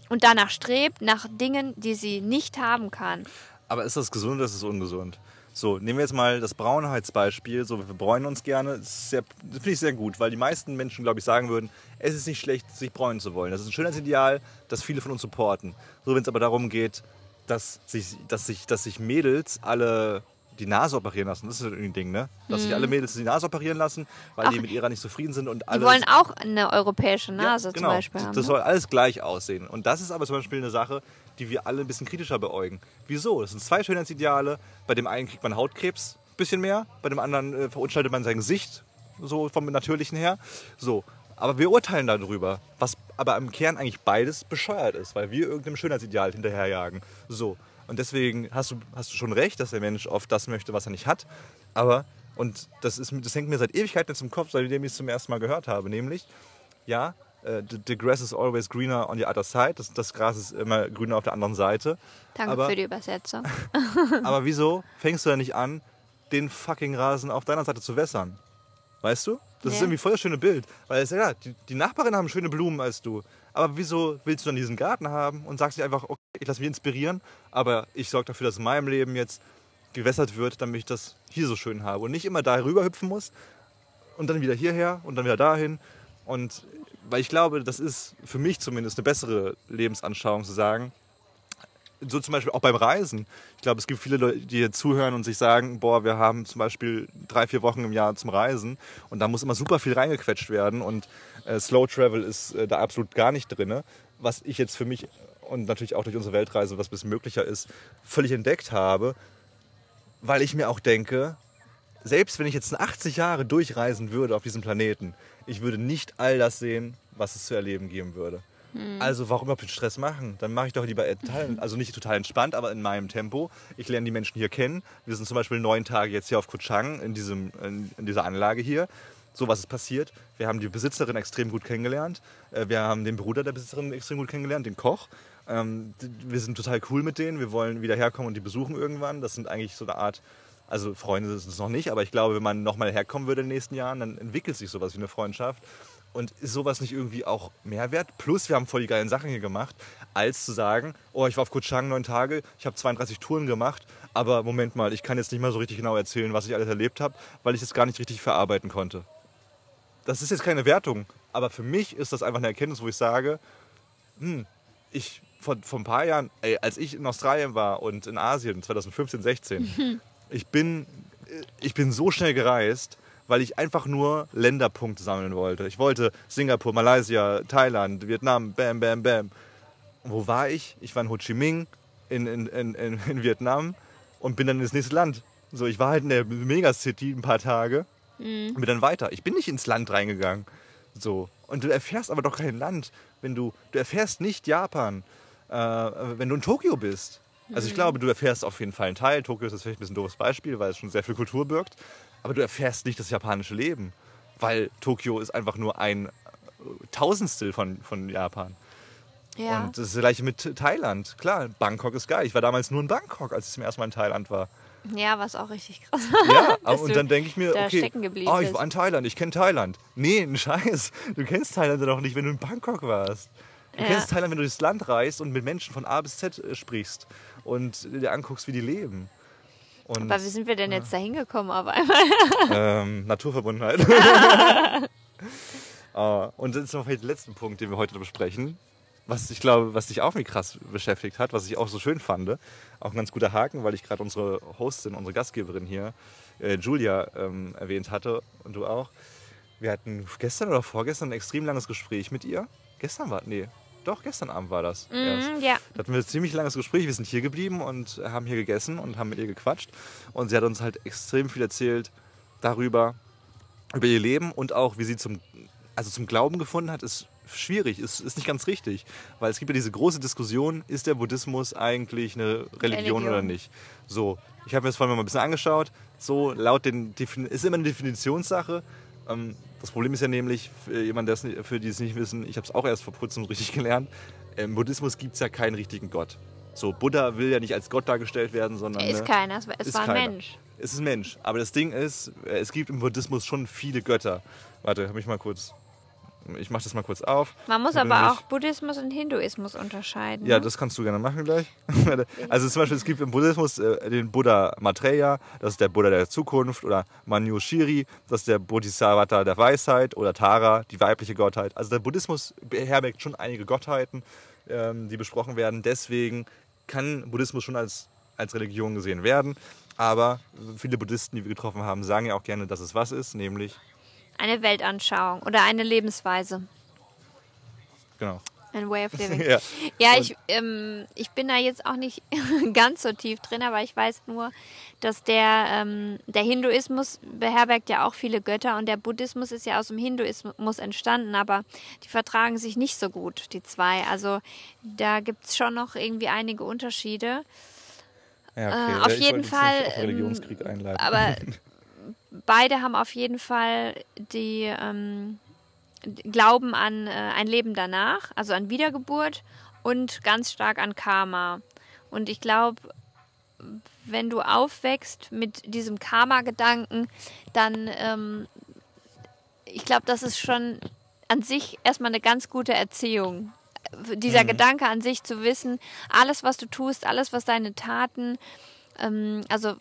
und danach strebt, nach Dingen, die sie nicht haben kann. Aber ist das gesund oder ist es ungesund? So, nehmen wir jetzt mal das Braunheitsbeispiel. So, wir bräunen uns gerne. Das, das finde ich sehr gut, weil die meisten Menschen, glaube ich, sagen würden, es ist nicht schlecht, sich bräunen zu wollen. Das ist ein Schönheitsideal, das viele von uns supporten. So, wenn es aber darum geht, dass sich, dass, sich, dass sich Mädels alle die Nase operieren lassen, das ist ein Ding, ne? Dass sich alle Mädels die Nase operieren lassen, weil die mit ihrer nicht zufrieden sind und Die alle. wollen auch eine europäische Nase Ja, zum Beispiel haben. Das ne? soll alles gleich aussehen. Und das ist aber zum Beispiel eine Sache, die wir alle ein bisschen kritischer beäugen. Wieso? Das sind zwei Schönheitsideale. Bei dem einen kriegt man Hautkrebs ein bisschen mehr, bei dem anderen äh, verunstaltet man sein Gesicht, so vom Natürlichen her. So. Aber wir urteilen darüber, was aber im Kern eigentlich beides bescheuert ist, weil wir irgendeinem Schönheitsideal hinterherjagen. So. Und deswegen hast du, hast du schon recht, dass der Mensch oft das möchte, was er nicht hat. Aber, und das, ist, das hängt mir seit Ewigkeiten jetzt im Kopf, seitdem ich es zum ersten Mal gehört habe, nämlich, ja, äh, the, the grass is always greener on the other side. Das, das Gras ist immer grüner auf der anderen Seite. Danke aber, für die Übersetzung. (laughs) aber wieso fängst du da nicht an, den fucking Rasen auf deiner Seite zu wässern? Weißt du? Das ist Nee. irgendwie voll das schöne Bild. Weil es ist ja die, die Nachbarin haben schöne Blumen als du. Aber wieso willst du dann diesen Garten haben und sagst dir einfach, okay, ich lasse mich inspirieren, aber ich sorge dafür, dass in meinem Leben jetzt gewässert wird, damit ich das hier so schön habe und nicht immer da rüber hüpfen muss und dann wieder hierher und dann wieder dahin. Und weil ich glaube, das ist für mich zumindest eine bessere Lebensanschauung zu sagen, so zum Beispiel auch beim Reisen. Ich glaube, es gibt viele Leute, die hier zuhören und sich sagen, boah, wir haben zum Beispiel drei, vier Wochen im Jahr zum Reisen und da muss immer super viel reingequetscht werden und äh, Slow Travel ist äh, da absolut gar nicht drin. Was ich jetzt für mich und natürlich auch durch unsere Weltreise, was bisschen möglicher ist, völlig entdeckt habe, weil ich mir auch denke, selbst wenn ich jetzt 80 Jahre durchreisen würde auf diesem Planeten, ich würde nicht all das sehen, was es zu erleben geben würde. Also warum überhaupt den Stress machen? Dann mache ich doch lieber total, also nicht total entspannt, aber in meinem Tempo. Ich lerne die Menschen hier kennen. Wir sind zum Beispiel neun Tage jetzt hier auf Koh Chang in, diesem, in, dieser Anlage hier. So was ist passiert. Wir haben die Besitzerin extrem gut kennengelernt. Äh, Wir haben den Bruder der Besitzerin extrem gut kennengelernt, den Koch. Ähm, Wir sind total cool mit denen. Wir wollen wieder herkommen und die besuchen irgendwann. Das sind eigentlich so eine Art also Freunde sind es noch nicht, aber ich glaube, wenn man nochmal herkommen würde in den nächsten Jahren, dann entwickelt sich sowas wie eine Freundschaft. Und ist sowas nicht irgendwie auch Mehrwert? Plus, wir haben voll die geilen Sachen hier gemacht, als zu sagen, oh, ich war auf Koh Chang neun Tage, ich habe 32 Touren gemacht, aber Moment mal, ich kann jetzt nicht mal so richtig genau erzählen, was ich alles erlebt habe, weil ich es gar nicht richtig verarbeiten konnte. Das ist jetzt keine Wertung, aber für mich ist das einfach eine Erkenntnis, wo ich sage, hm, ich vor, vor ein paar Jahren, ey, als ich in Australien war und in Asien, 2015, 16, (laughs) ich bin, ich bin so schnell gereist, weil ich einfach nur Länderpunkte sammeln wollte. Ich wollte Singapur, Malaysia, Thailand, Vietnam, bam, bam, bam. Wo war ich? Ich war in Ho Chi Minh, in, in, in, in, Vietnam und bin dann ins nächste Land. So, ich war halt in der Megacity ein paar Tage und bin dann weiter. Ich bin nicht ins Land reingegangen. So. Und du erfährst aber doch kein Land, wenn du, du erfährst nicht Japan, äh, wenn du in Tokio bist. Also ich glaube, du erfährst auf jeden Fall einen Teil. Tokio ist jetzt vielleicht ein bisschen ein doofes Beispiel, weil es schon sehr viel Kultur birgt. Aber du erfährst nicht das japanische Leben, weil Tokio ist einfach nur ein äh, Tausendstel von, von Japan. Ja. Und das ist das gleiche mit Thailand. Klar, Bangkok ist geil. Ich war damals nur in Bangkok, als ich zum ersten Mal in Thailand war. ja, was auch richtig krass. (laughs) Ja, Dass und dann denke ich mir, okay, oh, ich war in Thailand, ich kenne Thailand. Nee, ein Scheiß. Du kennst Thailand doch nicht, wenn du in Bangkok warst. Du Ja. kennst Thailand, wenn du durchs Land reist und mit Menschen von A bis Z äh, sprichst und dir anguckst, wie die leben. Und Aber wie sind wir denn jetzt da hingekommen auf einmal? (laughs) ähm, Naturverbundenheit. (laughs) Ah, und das ist noch vielleicht der letzte Punkt, den wir heute besprechen. Was ich glaube, was dich auch irgendwie krass beschäftigt hat, was ich auch so schön fand. Auch ein ganz guter Haken, weil ich gerade unsere Hostin, unsere Gastgeberin hier, äh, Julia, ähm, erwähnt hatte und du auch. Wir hatten gestern oder vorgestern ein extrem langes Gespräch mit ihr. Gestern war, nee, doch, gestern Abend war das. Mhm, ja. Da hatten wir ein ziemlich langes Gespräch. Wir sind hier geblieben und haben hier gegessen und haben mit ihr gequatscht. Und sie hat uns halt extrem viel erzählt darüber, über ihr Leben und auch, wie sie zum, also zum Glauben gefunden hat, ist schwierig, ist, ist nicht ganz richtig. Weil es gibt ja diese große Diskussion, ist der Buddhismus eigentlich eine Religion, Religion. oder nicht? So, ich habe mir das vorhin mal ein bisschen angeschaut. So, laut den, Defin- ist immer eine Definitionssache. Ähm, das Problem ist ja nämlich, für jemand, der es nicht- für die es nicht wissen, ich habe es auch erst vor kurzem (laughs) richtig gelernt, im Buddhismus gibt es ja keinen richtigen Gott. So, Buddha will ja nicht als Gott dargestellt werden, sondern... Er ist ne, keiner, es war, es ist war ein keiner. Mensch. es ist ein Mensch. Aber das Ding ist, äh, es gibt im Buddhismus schon viele Götter. Warte, habe ich mal kurz. Ich mache das mal kurz auf. Man muss aber nämlich- auch Buddhismus und Hinduismus unterscheiden. Ja, ne? das kannst du gerne machen gleich. (laughs) Also zum Beispiel, es gibt im Buddhismus äh, den Buddha Maitreya, das ist der Buddha der Zukunft, oder Manjushri, das ist der Bodhisattva der Weisheit, oder Tara, die weibliche Gottheit. Also der Buddhismus beherbergt schon einige Gottheiten, ähm, die besprochen werden. Deswegen kann Buddhismus schon als, als Religion gesehen werden. Aber viele Buddhisten, die wir getroffen haben, sagen ja auch gerne, dass es was ist, nämlich, Eine Weltanschauung oder eine Lebensweise. genau. Ein Way of Living. (laughs) Ja. Ja, ich, ähm, ich bin da jetzt auch nicht (laughs) ganz so tief drin, aber ich weiß nur, dass der, ähm, der Hinduismus beherbergt ja auch viele Götter und der Buddhismus ist ja aus dem Hinduismus entstanden, aber die vertragen sich nicht so gut, die zwei. Also da gibt es schon noch irgendwie einige Unterschiede. Ja, Äh, okay. auf Ich jeden Fall, Religionskrieg einleiten. Aber (laughs) beide haben auf jeden Fall die ähm, Glauben an äh, ein Leben danach, also an Wiedergeburt und ganz stark an Karma. Und ich glaube, wenn du aufwächst mit diesem Karma-Gedanken, dann, ähm, ich glaube, das ist schon an sich erstmal eine ganz gute Erziehung. Dieser Gedanke an sich zu wissen, alles, was du tust, alles, was deine Taten, ähm, also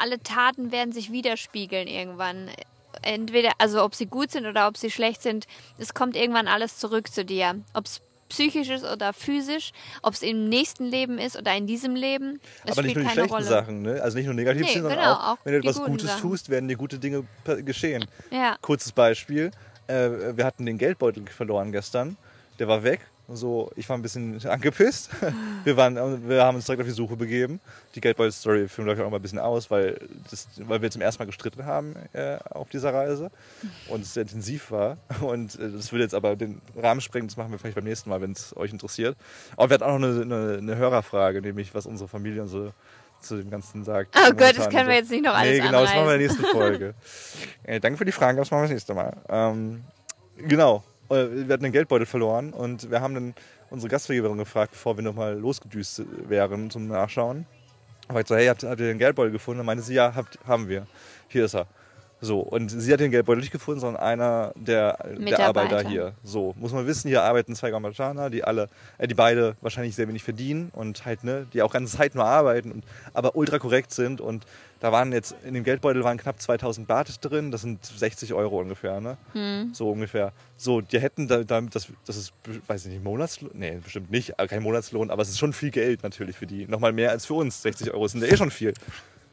alle Taten werden sich widerspiegeln irgendwann. Entweder, also ob sie gut sind oder ob sie schlecht sind, es kommt irgendwann alles zurück zu dir. Ob es psychisch ist oder physisch, ob es im nächsten Leben ist oder in diesem Leben, es aber nicht spielt nur die keine schlechten Rolle. Sachen, ne? Also nicht nur negativ, Nee, sondern genau, auch, wenn du etwas Gutes Sachen. tust, werden dir gute Dinge geschehen. Ja. Kurzes Beispiel: äh, Wir hatten den Geldbeutel verloren gestern. Der war weg. So, ich war ein bisschen (laughs) angepisst. Wir, waren, wir haben uns direkt auf die Suche begeben. Die Geldbeutel-Story führen wir auch mal ein bisschen aus, weil, das, weil wir zum ersten Mal gestritten haben äh, auf dieser Reise und es sehr intensiv war. Und äh, das würde jetzt aber den Rahmen sprengen, das machen wir vielleicht beim nächsten Mal, wenn es euch interessiert. Aber wir hatten auch noch eine, eine, eine Hörerfrage, nämlich was unsere Familie so zu dem Ganzen sagt. Oh Gott, das können wir jetzt nicht noch alles Nee, genau, das machen wir in der anreißen. nächsten Folge. (laughs) äh, danke für die Fragen, das machen wir das nächste Mal. Ähm, genau, wir hatten den Geldbeutel verloren und wir haben dann unsere Gastgeberin gefragt, bevor wir nochmal losgedüst wären zum Nachschauen. Ich so, hey, habt, habt ihr den Geldbeutel gefunden? Dann meinte sie, ja, habt, haben wir. Hier ist er. So, und sie hat den Geldbeutel nicht gefunden, sondern einer der, der. Arbeiter hier. So, muss man wissen, hier arbeiten zwei Gambataner, die alle, äh, die beide wahrscheinlich sehr wenig verdienen und halt, ne, die auch ganze Zeit nur arbeiten, und, aber ultra korrekt sind. Und da waren jetzt, in dem Geldbeutel waren knapp 2000 Baht drin, das sind 60 Euro ungefähr, ne? So ungefähr. So, die hätten da, damit, das, das ist, weiß ich nicht, Monatslohn? Nee, bestimmt nicht, kein Monatslohn, aber es ist schon viel Geld natürlich für die. Nochmal mehr als für uns. 60 Euro sind ja eh schon viel.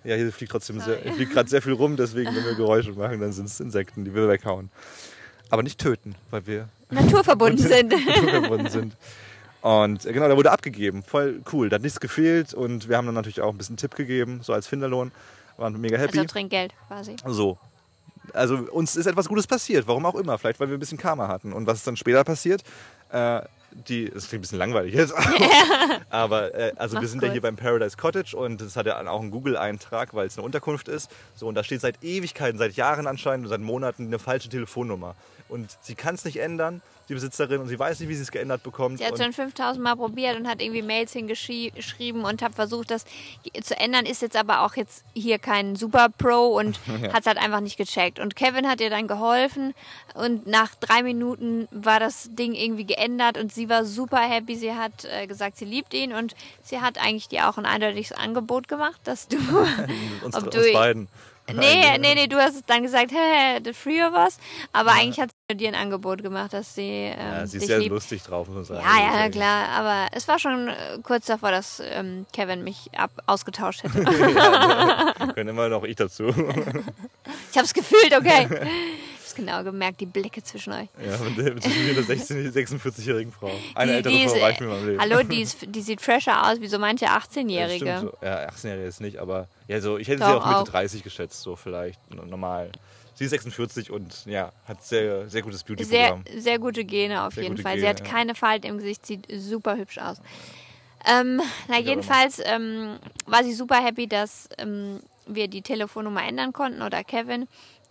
Ja, hier fliegt trotzdem sehr, fliegt gerade sehr viel rum, deswegen, wenn wir Geräusche machen, dann sind es Insekten, die wir weghauen. Aber nicht töten, weil wir Naturverbunden (laughs) sind. verbunden sind. Und äh, genau, der wurde abgegeben. Voll cool. Da hat nichts gefehlt und wir haben dann natürlich auch ein bisschen Tipp gegeben, so als Finderlohn. Waren mega happy. Also Trinkgeld quasi. So. also uns ist etwas Gutes passiert, warum auch immer. Vielleicht, weil wir ein bisschen Karma hatten. Und was ist dann später passiert? Äh, die, das klingt ein bisschen langweilig jetzt, (laughs) aber äh, also wir sind ja hier beim Paradise Cottage und das hat ja auch einen Google-Eintrag, weil es eine Unterkunft ist. So, und da steht seit Ewigkeiten, seit Jahren anscheinend, seit Monaten eine falsche Telefonnummer. Und sie kann es nicht ändern, die Besitzerin, und sie weiß nicht, wie sie es geändert bekommt. Sie hat schon 5000 Mal probiert und hat irgendwie Mails hingeschrieben und hat versucht, das zu ändern. Ist jetzt aber auch jetzt hier kein Super Pro und (laughs) hat es halt einfach nicht gecheckt. Und Kevin hat ihr dann geholfen und nach drei Minuten war das Ding irgendwie geändert und sie war super happy. Sie hat äh, gesagt, sie liebt ihn und sie hat eigentlich dir auch ein eindeutiges Angebot gemacht, dass du. (laughs) uns, ob uns du- beiden. Nee, nee, nee, du hast dann gesagt, hey, the three of us. Aber eigentlich hat sie dir ein Angebot gemacht, dass sie, ähm, Ja, sie ist sehr liebt. lustig drauf, muss man sagen. Ja, ja, klar. Aber es war schon äh, kurz davor, dass ähm, Kevin mich ab ausgetauscht hätte. (laughs) Können immer noch ich dazu. ich hab's gefühlt, okay. (laughs) Hab's genau gemerkt, die Blicke zwischen euch. ja, und der- zwischen mir und der 16 46-jährigen Frau. Eine die, ältere die Frau reicht mir in meinem Leben. Hallo, die, ist, die sieht fresher aus wie so manche Ja, 18-Jährige. stimmt so. Ja, 18-Jährige ist nicht, aber ja, so, ich hätte Doch, sie auf Mitte auch. 30 geschätzt, so vielleicht normal. Sie ist 46 und ja, hat sehr, sehr gutes Sehr, Beauty-Programm. sehr gute Gene auf Sehr jeden Fall. Gene, Sie hat ja. keine Falten im Gesicht, sieht super hübsch aus. Ähm, na, jedenfalls ähm, war sie super happy, dass ähm, wir die Telefonnummer ändern konnten oder Kevin.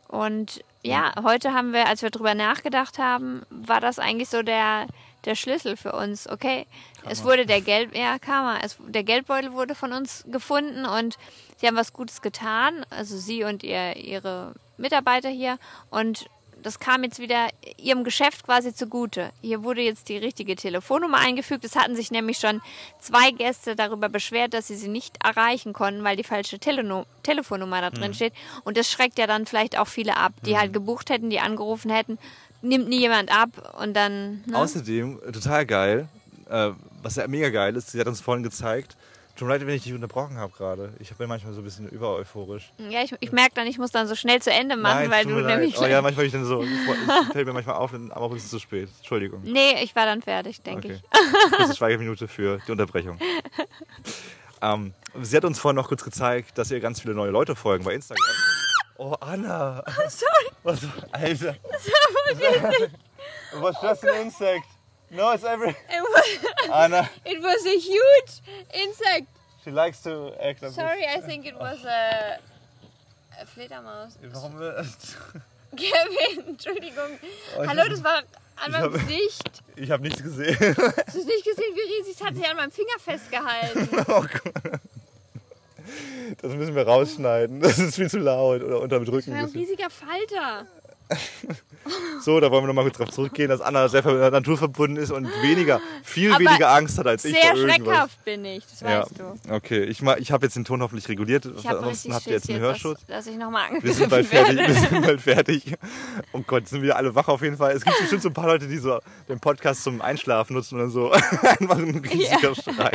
Und ja, heute haben wir, als wir drüber nachgedacht haben, war das eigentlich so der, der Schlüssel für uns. Okay, es wurde der Geld, ja, Karma, es, der Geldbeutel wurde von uns gefunden und sie haben was Gutes getan, also sie und ihr, ihre Mitarbeiter hier. Und das kam jetzt wieder ihrem Geschäft quasi zugute. Hier wurde jetzt die richtige Telefonnummer eingefügt. Es hatten sich nämlich schon zwei Gäste darüber beschwert, dass sie sie nicht erreichen konnten, weil die falsche Teleno Telefonnummer da Mhm. drin steht. Und das schreckt ja dann vielleicht auch viele ab, die halt gebucht hätten, die angerufen hätten. Nimmt nie jemand ab und dann. Ne? Außerdem, total geil, äh, was ja mega geil ist, sie hat uns vorhin gezeigt, tut mir leid, wenn ich dich unterbrochen habe gerade. Ich bin manchmal so ein bisschen übereuphorisch. ja, ich, ich merke dann, ich muss dann so schnell zu Ende machen, Nein, weil du leid. nämlich. Oh ja, (laughs) manchmal bin ich dann so, es fällt mir manchmal auf, aber auch ein bisschen zu spät. Entschuldigung. nee, ich war dann fertig, denke Okay. ich. (laughs) Kurze (laughs) Schweigeminute für die Unterbrechung. ähm, sie hat uns vorhin noch kurz gezeigt, dass ihr ganz viele neue Leute folgen bei Instagram. Oh, Anna. Sorry. Was, Alter. Das war Was just an insect? No, it's every... (laughs) It was, Anna, it was a huge insect. she likes to act a bit- Sorry, I think it was a, a Fledermaus. Warum... Kevin, (laughs) Entschuldigung. Oh, Hallo, das war an meinem hab- Gesicht. Ich habe nichts gesehen. Hast du es nicht gesehen, wie riesig? Es hat sich an meinem Finger festgehalten. (laughs) Oh Gott. Das müssen wir rausschneiden. Das ist viel zu laut oder unterdrücken. Das war ein riesiger Falter. (laughs) So, da wollen wir nochmal kurz drauf zurückgehen, dass Anna sehr ver- naturverbunden ist und weniger, viel Aber weniger Angst hat als ich Sehr vor irgendwas. schreckhaft bin ich, das Ja, weißt du. okay. Ich, ich habe jetzt den Ton hoffentlich reguliert. Ich Ansonsten habt ihr jetzt einen Hörschutz. dass, dass ich nochmal Wir sind bald fertig. (laughs) Wir sind bald fertig. Oh Gott, sind wir alle wach auf jeden Fall. Es gibt bestimmt so ein paar Leute, die so den Podcast zum Einschlafen nutzen und dann so (laughs) einfach ein riesiger Schrei.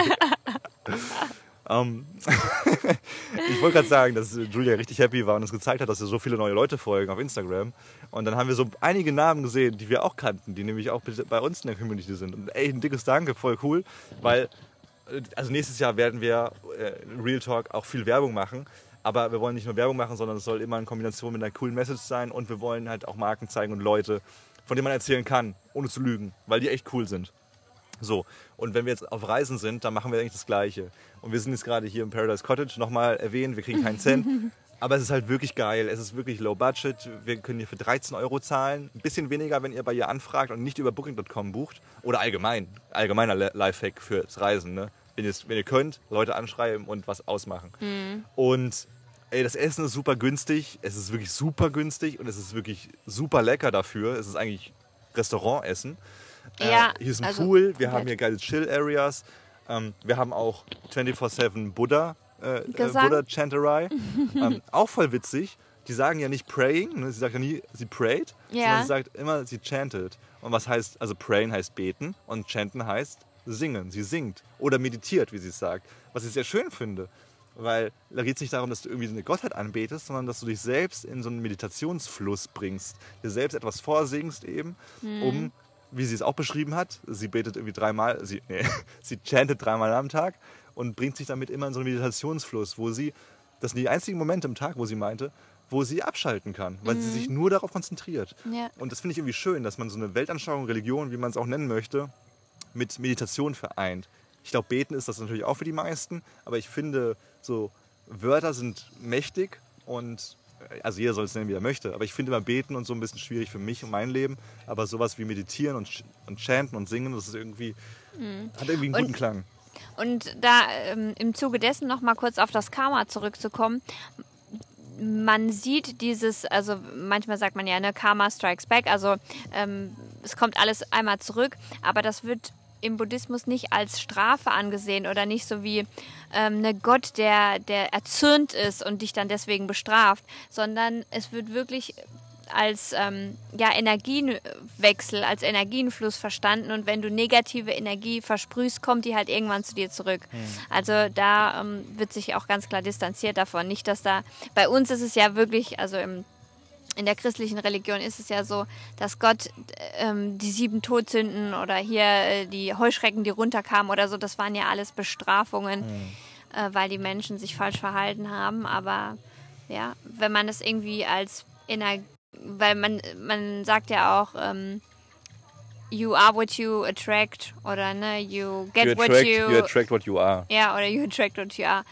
Ähm, (laughs) ich wollte gerade sagen, dass Julia richtig happy war und uns gezeigt hat, dass ihr so viele neue Leute folgen auf Instagram. Und dann haben wir so einige Namen gesehen, die wir auch kannten, die nämlich auch bei uns in der Community sind. Und ey, ein dickes Danke, voll cool, weil äh, also nächstes Jahr werden wir äh, Real Talk auch viel Werbung machen. Aber wir wollen nicht nur Werbung machen, sondern es soll immer in Kombination mit einer coolen Message sein. Und wir wollen halt auch Marken zeigen und Leute, von denen man erzählen kann, ohne zu lügen, weil die echt cool sind. So, und wenn wir jetzt auf Reisen sind, dann machen wir eigentlich das Gleiche. Und wir sind jetzt gerade hier im Paradise Cottage, nochmal erwähnt, wir kriegen keinen Cent. (laughs) Aber es ist halt wirklich geil, es ist wirklich low budget. Wir können hier für 13 Euro zahlen. Ein bisschen weniger, wenn ihr bei ihr anfragt und nicht über Booking.com bucht. Oder allgemein, allgemeiner Lifehack fürs Reisen. Ne? Wenn, wenn ihr könnt, Leute anschreiben und was ausmachen. Und ey, das Essen ist super günstig. Es ist wirklich super günstig und es ist wirklich super lecker dafür. Es ist eigentlich Restaurantessen. Ja, äh, hier ist ein also Pool, wir komplett. haben hier geile Chill-Areas. Ähm, wir haben auch 24-7 Buddha, äh, äh, Gesang. Buddha Chanterai. ähm, auch voll witzig. Die sagen ja nicht praying, ne? sie sagt ja nie, sie prayed, Ja. sondern sie sagt immer, sie chanted. Und was heißt, also prayen heißt beten und chanten heißt singen. Sie singt oder meditiert, wie sie es sagt. Was ich sehr schön finde. Weil da geht es nicht darum, dass du irgendwie eine Gottheit anbetest, sondern dass du dich selbst in so einen Meditationsfluss bringst. Dir selbst etwas vorsingst eben, um, wie sie es auch beschrieben hat, sie betet irgendwie dreimal, sie, nee, (laughs) sie chantet dreimal am Tag und bringt sich damit immer in so einen Meditationsfluss, wo sie, das sind die einzigen Momente im Tag, wo sie meinte, wo sie abschalten kann, weil sie sich nur darauf konzentriert. Ja. Und das finde ich irgendwie schön, dass man so eine Weltanschauung, Religion, wie man es auch nennen möchte, mit Meditation vereint. Ich glaube, beten ist das natürlich auch für die meisten, aber ich finde, so Wörter sind mächtig und also jeder soll es nennen, wie er möchte, aber ich finde immer beten und so ein bisschen schwierig für mich und mein Leben, aber sowas wie meditieren und, ch- und chanten und singen, das ist irgendwie, hat irgendwie einen Und- guten Klang. Und da ähm, im Zuge dessen noch mal kurz auf das Karma zurückzukommen. Man sieht dieses, also manchmal sagt man ja, ne, Karma strikes back, also ähm, es kommt alles einmal zurück, aber das wird im Buddhismus nicht als Strafe angesehen oder nicht so wie ähm, ne Gott, der, der erzürnt ist und dich dann deswegen bestraft, sondern es wird wirklich als ähm, ja, Energienwechsel, als Energienfluss verstanden. Und wenn du negative Energie versprühst, kommt die halt irgendwann zu dir zurück. Also da ähm, wird sich auch ganz klar distanziert davon. Nicht, dass da, bei uns ist es ja wirklich, also im in der christlichen Religion ist es ja so, dass Gott ähm, die sieben Todsünden oder hier äh, die Heuschrecken, die runterkamen oder so, das waren ja alles Bestrafungen, äh, weil die Menschen sich falsch verhalten haben. Aber ja, wenn man das irgendwie als Energie, weil man, man sagt ja auch, ähm, you are what you attract oder ne, you get You what attract, you, you attract what you are. ja, oder you attract what you are.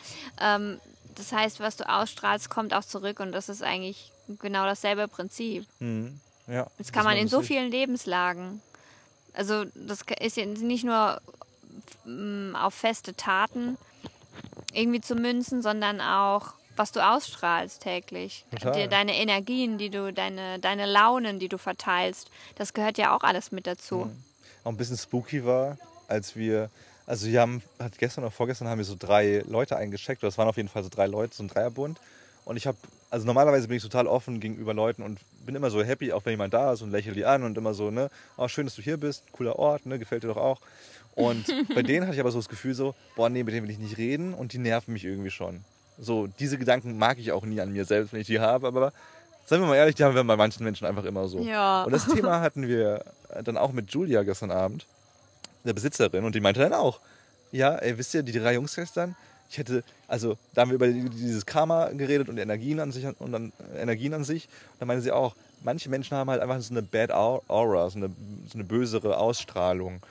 Ähm, das heißt, was du ausstrahlst, kommt auch zurück und das ist eigentlich genau dasselbe Prinzip. Mhm. Ja, Das kann man in so das vielen Lebenslagen. Also das ist ja nicht nur mm, auf feste Taten irgendwie zu münzen, sondern auch was du ausstrahlst täglich. Total. Deine Energien, die du, deine, deine Launen, die du verteilst, das gehört ja auch alles mit dazu. auch ein bisschen spooky war, als wir, also wir haben, hat gestern oder vorgestern haben wir so drei Leute eingecheckt, oder es waren auf jeden Fall so drei Leute, so ein Dreierbund. Und ich habe, also normalerweise bin ich total offen gegenüber Leuten und bin immer so happy, auch wenn jemand da ist und lächle die an und immer so, ne, oh, schön, dass du hier bist, cooler Ort, ne, gefällt dir doch auch. Und (laughs) bei denen hatte ich aber so das Gefühl so, boah, nee, mit denen will ich nicht reden und die nerven mich irgendwie schon. So, diese Gedanken mag ich auch nie an mir selbst, wenn ich die habe, aber seien wir mal ehrlich, die haben wir bei manchen Menschen einfach immer so. Ja. Und das Thema (laughs) hatten wir dann auch mit Julia gestern Abend, der Besitzerin, und die meinte dann auch, ja, ey, wisst ihr, die drei Jungs gestern, ich hätte, also da haben wir über dieses Karma geredet und Energien an sich und dann Energien an sich. Und dann meinte sie auch, manche Menschen haben halt einfach so eine Bad Au- Aura, so eine, so eine bösere Ausstrahlung,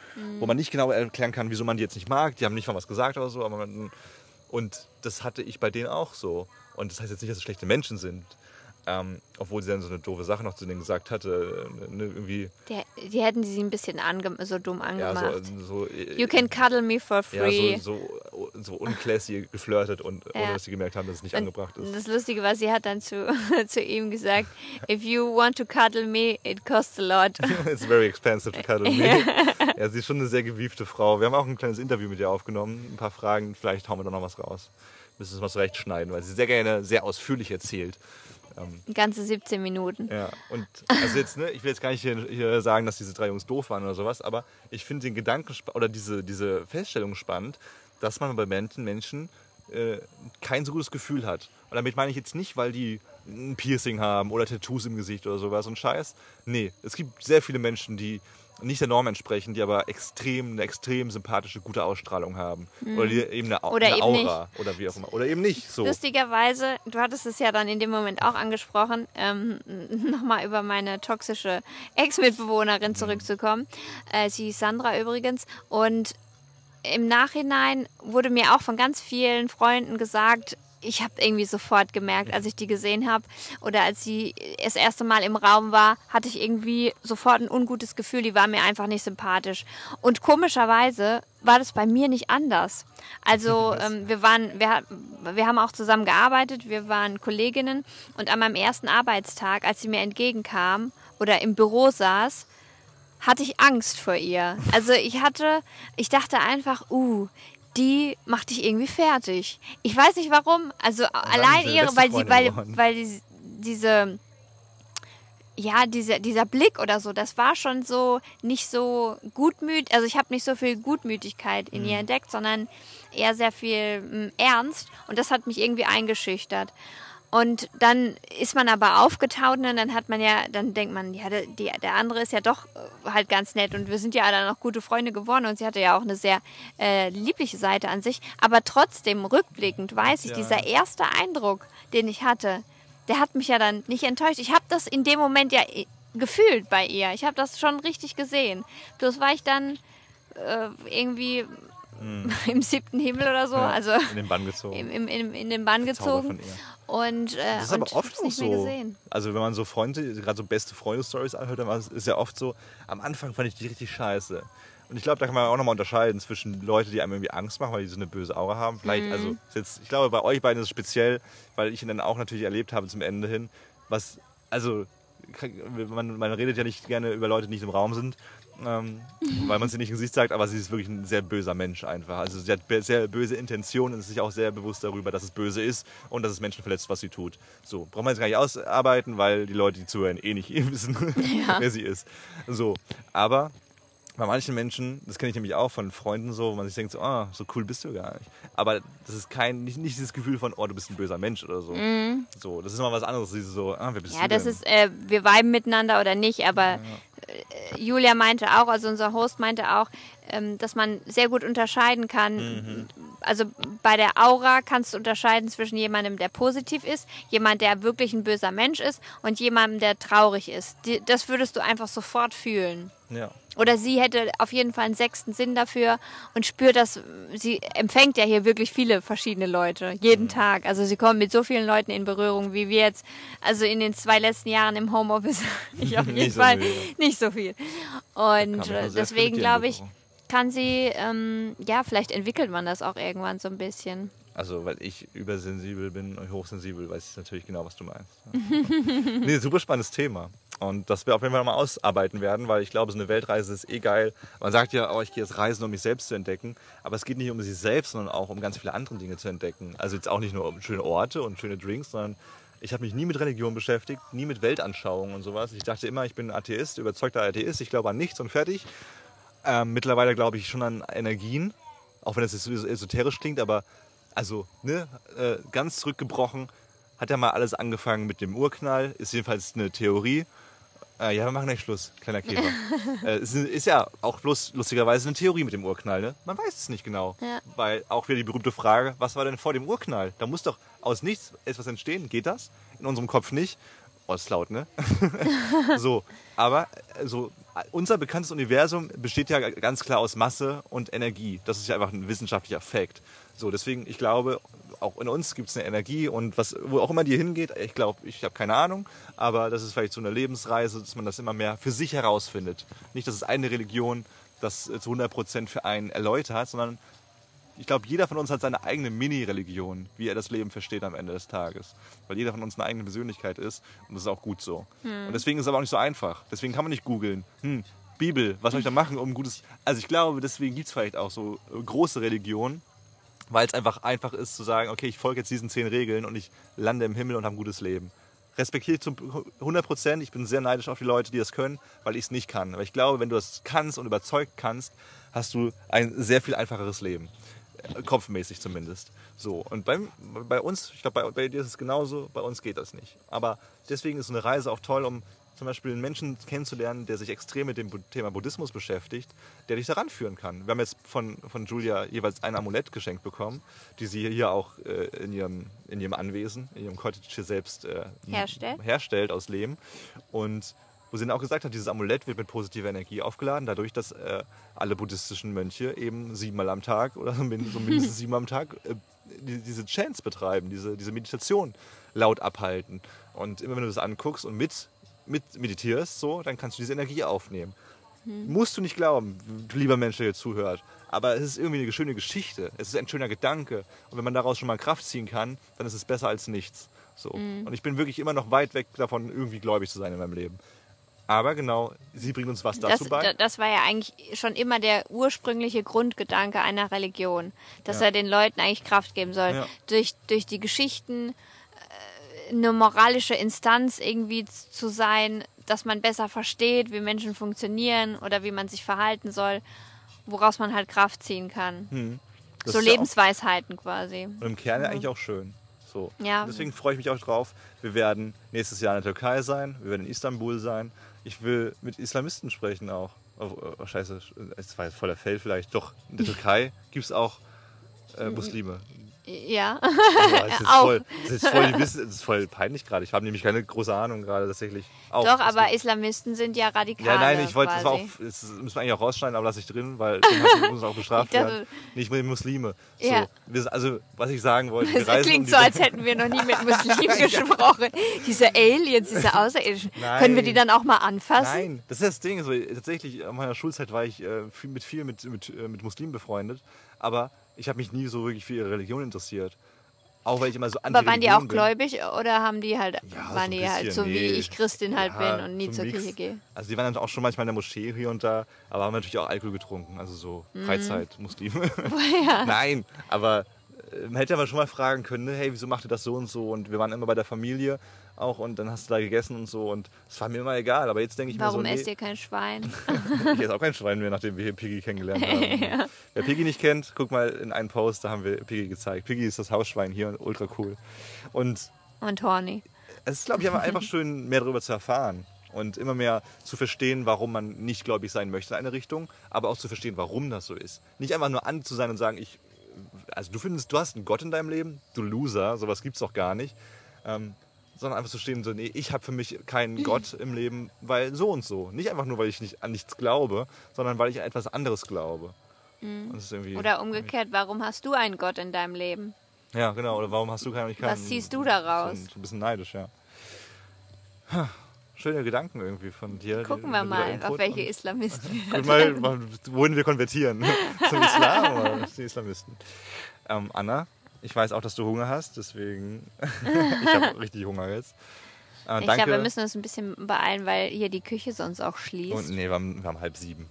wo man nicht genau erklären kann, wieso man die jetzt nicht mag. Die haben nicht mal was gesagt oder so, aber man, und das hatte ich bei denen auch so. Und das heißt jetzt nicht, dass es schlechte Menschen sind. Ähm, obwohl sie dann so eine doofe Sache noch zu denen gesagt hatte. Ne, irgendwie, Die, die hätten sie ein bisschen so dumm ja, angemacht. so, so, you can cuddle me for free. ja, so, so, so unclassy geflirtet und ohne Ja. dass sie gemerkt haben, dass es nicht Und angebracht ist. Das Lustige war, sie hat dann zu, (laughs) zu ihm gesagt, if you want to cuddle me, it costs a lot. (laughs) It's very expensive to cuddle me. (laughs) ja, sie ist schon eine sehr gewiefte Frau. Wir haben auch ein kleines Interview mit ihr aufgenommen. Ein paar Fragen, vielleicht hauen wir da noch was raus. Müssen wir es mal zurechtschneiden, weil sie sehr gerne sehr ausführlich erzählt. Ähm, Ganze 17 Minuten. ja, und also jetzt, ne, ich will jetzt gar nicht hier, hier sagen, dass diese drei Jungs doof waren oder sowas, aber ich finde den Gedanken oder diese, diese Feststellung spannend, dass man bei Menschen, Menschen äh, kein so gutes Gefühl hat. Und damit meine ich jetzt nicht, weil die ein Piercing haben oder Tattoos im Gesicht oder sowas und Scheiß. Nee, es gibt sehr viele Menschen, die nicht der Norm entsprechen, die aber extrem, eine extrem sympathische, gute Ausstrahlung haben. Oder die eben eine, Au- Oder eine eben Aura oder wie auch immer. Oder eben nicht so. Lustigerweise, du hattest es ja dann in dem Moment auch angesprochen, ähm, (laughs) nochmal über meine toxische Ex-Mitbewohnerin zurückzukommen. Äh, sie ist Sandra übrigens. Und im Nachhinein wurde mir auch von ganz vielen Freunden gesagt, ich habe irgendwie sofort gemerkt, als ich die gesehen habe oder als sie das erste Mal im Raum war, hatte ich irgendwie sofort ein ungutes Gefühl. Die war mir einfach nicht sympathisch. Und komischerweise war das bei mir nicht anders. Also (laughs) ähm, wir waren, wir, wir haben auch zusammen gearbeitet, wir waren Kolleginnen und an meinem ersten Arbeitstag, als sie mir entgegenkam oder im Büro saß, hatte ich Angst vor ihr. Also ich hatte, ich dachte einfach, uh, die macht dich irgendwie fertig. Ich weiß nicht warum. Also allein sie ihre, weil sie, weil, geworden. weil die, diese, ja, diese, dieser Blick oder so, das war schon so nicht so gutmütig. Also ich habe nicht so viel Gutmütigkeit in Mhm. ihr entdeckt, sondern eher sehr viel mm, Ernst. Und das hat mich irgendwie eingeschüchtert. Und dann ist man aber aufgetaut und dann hat man ja, dann denkt man, ja, der, die, der andere ist ja doch äh, halt ganz nett und wir sind ja dann noch gute Freunde geworden und sie hatte ja auch eine sehr äh, liebliche Seite an sich. Aber trotzdem, rückblickend weiß ich, Ja. dieser erste Eindruck, den ich hatte, der hat mich ja dann nicht enttäuscht. Ich habe das in dem Moment ja äh, gefühlt bei ihr. Ich habe das schon richtig gesehen. Bloß war ich dann äh, irgendwie (laughs) im siebten Himmel oder so. Ja, also in den Bann gezogen. im, im, in den Bann gezogen. Und, äh, Das ist aber oft auch nicht mehr so. gesehen. Also wenn man so Freunde, gerade so beste Freunde-Stories anhört, dann ist ja oft so, am Anfang fand ich die richtig scheiße. Und ich glaube, da kann man auch nochmal unterscheiden zwischen Leuten, die einem irgendwie Angst machen, weil die so eine böse Aura haben. Vielleicht, Mhm. also jetzt, ich glaube, bei euch beiden ist es speziell, weil ich ihn dann auch natürlich erlebt habe zum Ende hin. Was, also, man, man redet ja nicht gerne über Leute, die nicht im Raum sind, ähm, weil man sie nicht im Gesicht sagt, aber sie ist wirklich ein sehr böser Mensch einfach. Also sie hat sehr böse Intentionen und ist sich auch sehr bewusst darüber, dass es böse ist und dass es Menschen verletzt, was sie tut. So, braucht man jetzt gar nicht ausarbeiten, weil die Leute, die zuhören, eh nicht (laughs) wissen, wer sie ist. So, aber bei manchen Menschen, das kenne ich nämlich auch von Freunden so, wo man sich denkt, so, ah, so cool bist du gar nicht. Aber das ist kein, nicht, nicht dieses Gefühl von, oh, du bist ein böser Mensch oder so. So, das ist immer was anderes, dieses so, ah, wer bist. Ja, du das denn? ist, äh, wir viben miteinander oder nicht, aber äh, Julia meinte auch, also unser Host meinte auch, ähm, dass man sehr gut unterscheiden kann. Mhm. Also bei der Aura kannst du unterscheiden zwischen jemandem, der positiv ist, jemand, der wirklich ein böser Mensch ist und jemandem, der traurig ist. Die, das würdest du einfach sofort fühlen. Ja. Oder sie hätte auf jeden Fall einen sechsten Sinn dafür und spürt das. Sie empfängt ja hier wirklich viele verschiedene Leute, jeden Mhm. Tag. Also sie kommen mit so vielen Leuten in Berührung, wie wir jetzt, also in den zwei letzten Jahren im Homeoffice, (laughs) ich auf (laughs) Nicht jeden so Fall viel, ja. nicht so viel. Und äh, deswegen glaube ich, kann sie, ähm, ja, vielleicht entwickelt man das auch irgendwann so ein bisschen. Also, weil ich übersensibel bin und hochsensibel, weiß ich natürlich genau, was du meinst. (laughs) Nee, super spannendes Thema. Und das wir auf jeden Fall mal ausarbeiten werden, weil ich glaube, so eine Weltreise ist eh geil. Man sagt ja, oh, ich gehe jetzt reisen, um mich selbst zu entdecken. Aber es geht nicht um sich selbst, sondern auch um ganz viele andere Dinge zu entdecken. Also jetzt auch nicht nur um schöne Orte und schöne Drinks, sondern ich habe mich nie mit Religion beschäftigt, nie mit Weltanschauungen und sowas. Ich dachte immer, ich bin Atheist, überzeugter Atheist, ich glaube an nichts und fertig. Ähm, mittlerweile glaube ich schon an Energien, auch wenn das jetzt so esoterisch klingt, aber also ne, äh, ganz zurückgebrochen hat ja mal alles angefangen mit dem Urknall, ist jedenfalls eine Theorie. Äh, ja, wir machen gleich Schluss, kleiner Käfer. (laughs) äh, es ist, ist ja auch bloß lustigerweise eine Theorie mit dem Urknall, ne? Man weiß es nicht genau. Ja. Weil auch wieder die berühmte Frage, was war denn vor dem Urknall? Da muss doch aus nichts etwas entstehen. Geht das? In unserem Kopf nicht. Oh, ist laut, ne? (laughs) so, aber äh, so, unser bekanntes Universum besteht ja ganz klar aus Masse und Energie. Das ist ja einfach ein wissenschaftlicher Fakt. So, deswegen, ich glaube, auch in uns gibt es eine Energie und was, wo auch immer die hingeht, ich glaube, ich habe keine Ahnung, aber das ist vielleicht so eine Lebensreise, dass man das immer mehr für sich herausfindet. Nicht, dass es eine Religion das äh, zu 100% für einen erläutert, sondern ich glaube, jeder von uns hat seine eigene Mini-Religion, wie er das Leben versteht am Ende des Tages. Weil jeder von uns eine eigene Persönlichkeit ist und das ist auch gut so. Und deswegen ist es aber auch nicht so einfach. Deswegen kann man nicht googeln, hm, Bibel, was soll ich da machen, um gutes... Also ich glaube, deswegen gibt es vielleicht auch so äh, große Religionen, weil es einfach einfach ist zu sagen, okay, ich folge jetzt diesen zehn Regeln und ich lande im Himmel und habe ein gutes Leben. Respektiere ich zum 100 Prozent. Ich bin sehr neidisch auf die Leute, die das können, weil ich es nicht kann. Aber ich glaube, wenn du das kannst und überzeugt kannst, hast du ein sehr viel einfacheres Leben. Äh, Kopfmäßig zumindest. So. Und beim, bei uns, ich glaube, bei, bei dir ist es genauso, bei uns geht das nicht. Aber deswegen ist so eine Reise auch toll, um zum Beispiel einen Menschen kennenzulernen, der sich extrem mit dem Thema Buddhismus beschäftigt, der dich daran führen kann. Wir haben jetzt von, von Julia jeweils ein Amulett geschenkt bekommen, die sie hier auch äh, in, ihrem, in ihrem Anwesen, in ihrem Cottage hier selbst äh, Herstellt. herstellt aus Lehm. Und wo sie dann auch gesagt hat, dieses Amulett wird mit positiver Energie aufgeladen, dadurch, dass äh, alle buddhistischen Mönche eben siebenmal am Tag oder so min- so mindestens (laughs) siebenmal am Tag äh, die, diese Chants betreiben, diese, diese Meditation laut abhalten. Und immer wenn du das anguckst und mit, mit meditierst, so, dann kannst du diese Energie aufnehmen. Musst du nicht glauben, du lieber Mensch, der hier zuhört. Aber es ist irgendwie eine schöne Geschichte. Es ist ein schöner Gedanke. Und wenn man daraus schon mal Kraft ziehen kann, dann ist es besser als nichts. So. Und ich bin wirklich immer noch weit weg davon, irgendwie gläubig zu sein in meinem Leben. Aber genau, sie bringt uns was dazu Das, bei. da- das war ja eigentlich schon immer der ursprüngliche Grundgedanke einer Religion, dass Ja. er den Leuten eigentlich Kraft geben soll. Ja. Durch, durch die Geschichten eine moralische Instanz irgendwie zu sein, dass man besser versteht, wie Menschen funktionieren oder wie man sich verhalten soll, woraus man halt Kraft ziehen kann. Hm. So ja Lebensweisheiten quasi. Und im Kern ja eigentlich auch schön. So. Ja. Deswegen freue ich mich auch drauf. Wir werden nächstes Jahr in der Türkei sein, wir werden in Istanbul sein. Ich will mit Islamisten sprechen auch. Oh, oh, scheiße, es war jetzt voller Fail vielleicht. Doch, in der (laughs) Türkei gibt es auch äh, Muslime. Ja. Boah, das, ist Auch. voll, das, ist voll, das ist voll peinlich gerade. Ich habe nämlich keine große Ahnung gerade tatsächlich. Auch, Doch, aber Islamisten sind ja radikal. Ja, nein, ich wollte, das war auch, das müssen wir eigentlich auch rausschneiden, aber lasse ich drin, weil dann muss auch bestraft (laughs) dachte- werden. Nicht mit Muslime. So, Ja. wir, also, was ich sagen wollte, wir Das klingt um so, als hätten wir noch nie mit Muslimen (laughs) (laughs) gesprochen. Diese Aliens, diese Außerirdischen. Nein. Können wir die dann auch mal anfassen? Nein, das ist das Ding. So, tatsächlich, in meiner Schulzeit war ich äh, viel, mit viel mit, mit, äh, mit Muslimen befreundet, aber ich habe mich nie so wirklich für ihre Religion interessiert. Auch weil ich immer so Aber waren die auch bin. gläubig oder haben die halt, Ja, so waren ein die halt so wie nee. ich Christin halt Ja, bin und nie so zur Mix. Kirche gehe? Also die waren dann auch schon manchmal in der Moschee hier und da, aber haben natürlich auch Alkohol getrunken, also so Mhm. Freizeit-Muslime. (laughs) Nein, aber äh, man hätte aber schon mal fragen können, ne, hey, wieso macht ihr das so und so? Und wir waren immer bei der Familie auch und dann hast du da gegessen und so und es war mir immer egal. Aber jetzt denke ich Warum mir so, esst nee, ihr kein Schwein? (laughs) ich esse auch kein Schwein mehr, nachdem wir hier Piggy kennengelernt haben. (laughs) Wer Piggy nicht kennt, guck mal in einen Post, da haben wir Piggy gezeigt. Piggy ist das Hausschwein hier und ultra cool. Und Und horny. es ist, glaube ich, aber einfach schön, mehr darüber zu erfahren und immer mehr zu verstehen, warum man nicht gläubig sein möchte in eine Richtung, aber auch zu verstehen, warum das so ist. Nicht einfach nur an zu sein und sagen, ich, also du findest, du hast einen Gott in deinem Leben, du Loser, sowas gibt's doch gar nicht, ähm, sondern einfach zu stehen, so, nee, ich habe für mich keinen Gott im Leben, weil so und so. Nicht einfach nur, weil ich nicht an nichts glaube, sondern weil ich an etwas anderes glaube. Irgendwie, Oder umgekehrt, warum hast du einen Gott in deinem Leben? Ja, genau. Oder warum hast du keinen? Ich keinen Was ziehst du daraus? So so ein bisschen neidisch, ja. Schöne Gedanken irgendwie von dir. Gucken wir mal, auf welche Islamisten wir mal, mal, wohin wir konvertieren. (laughs) Zum Islam oder (laughs) zu Islamisten. Ähm, Anna, ich weiß auch, dass du Hunger hast, deswegen. (laughs) ich habe richtig Hunger jetzt. Äh, Ich glaube, wir müssen uns ein bisschen beeilen, weil hier die Küche sonst auch schließt. und, nee, wir haben, wir haben halb sieben.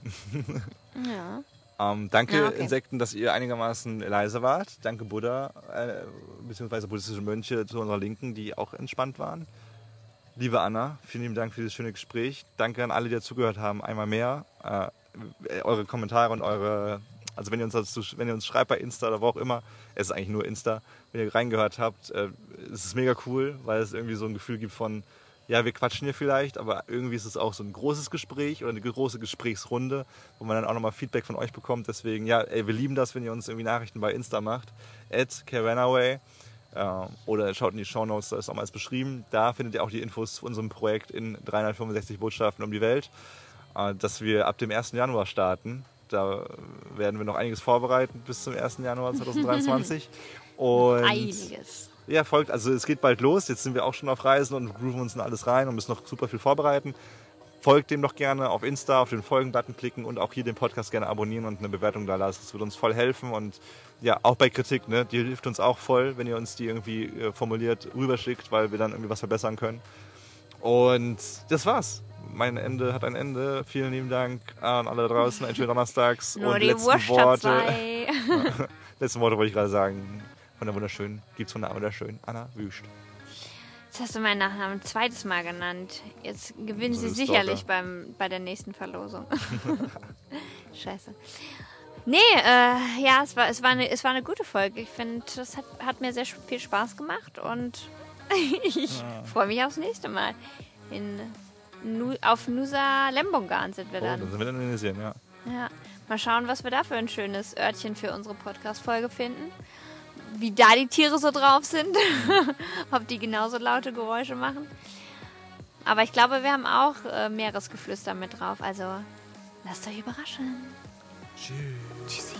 ja. Ähm, danke, Ja, okay. Insekten, dass ihr einigermaßen leise wart. Danke, Buddha, äh, beziehungsweise buddhistische Mönche zu unserer Linken, die auch entspannt waren. Liebe Anna, vielen lieben Dank für dieses schöne Gespräch. Danke an alle, die dazugehört haben, einmal mehr. Äh, eure Kommentare und eure, also wenn ihr uns dazu, wenn ihr uns schreibt bei Insta oder wo auch immer, es ist eigentlich nur Insta, wenn ihr reingehört habt, äh, es ist mega cool, weil es irgendwie so ein Gefühl gibt von, ja, wir quatschen hier vielleicht, aber irgendwie ist es auch so ein großes Gespräch oder eine große Gesprächsrunde, wo man dann auch nochmal Feedback von euch bekommt. Deswegen, ja, ey, wir lieben das, wenn ihr uns irgendwie Nachrichten bei Insta macht. At Caranaway. Äh, oder schaut in die Shownotes, da ist auch mal alles beschrieben. Da findet ihr auch die Infos zu unserem Projekt in 365 Botschaften um die Welt, äh, dass wir ab dem 1. Januar starten. Da werden wir noch einiges vorbereiten bis zum 1. Januar 2023. (laughs) Und Einiges. ja, folgt, also es geht bald los. Jetzt sind wir auch schon auf Reisen und grooven uns in alles rein und müssen noch super viel vorbereiten. Folgt dem doch gerne auf Insta, auf den Folgen-Button klicken und auch hier den Podcast gerne abonnieren und eine Bewertung da lassen. Das wird uns voll helfen und ja, auch bei Kritik, ne? Die hilft uns auch voll, wenn ihr uns die irgendwie äh, formuliert rüberschickt, weil wir dann irgendwie was verbessern können. Und das war's. Mein Ende hat ein Ende. Vielen lieben Dank an alle da draußen. Einen schönen Donnerstags. Nur und die letzten Wurst Worte. zwei. (laughs) Letzte Worte wollte ich gerade sagen. Von der wunderschönen, gibt's von der wunderschönen Anna Wüst. Jetzt hast du meinen Nachnamen ein zweites Mal genannt. Jetzt gewinnen So sie sicherlich beim, bei der nächsten Verlosung. (laughs) (laughs) Scheiße. Nee, äh, ja, es war, es, war eine, es war eine gute Folge. Ich finde, das hat, hat mir sehr viel Spaß gemacht und (laughs) ich freue mich aufs nächste Mal. In, Nu, auf Nusa Lembongan sind wir Oh, dann. dann sind wir dann in Indonesien, ja. Ja, mal schauen, was wir da für ein schönes Örtchen für unsere Podcast-Folge finden. Wie da die Tiere so drauf sind. (laughs) Ob die genauso laute Geräusche machen. Aber ich glaube, wir haben auch äh, Meeresgeflüster mit drauf. Also lasst euch überraschen. Tschüssi.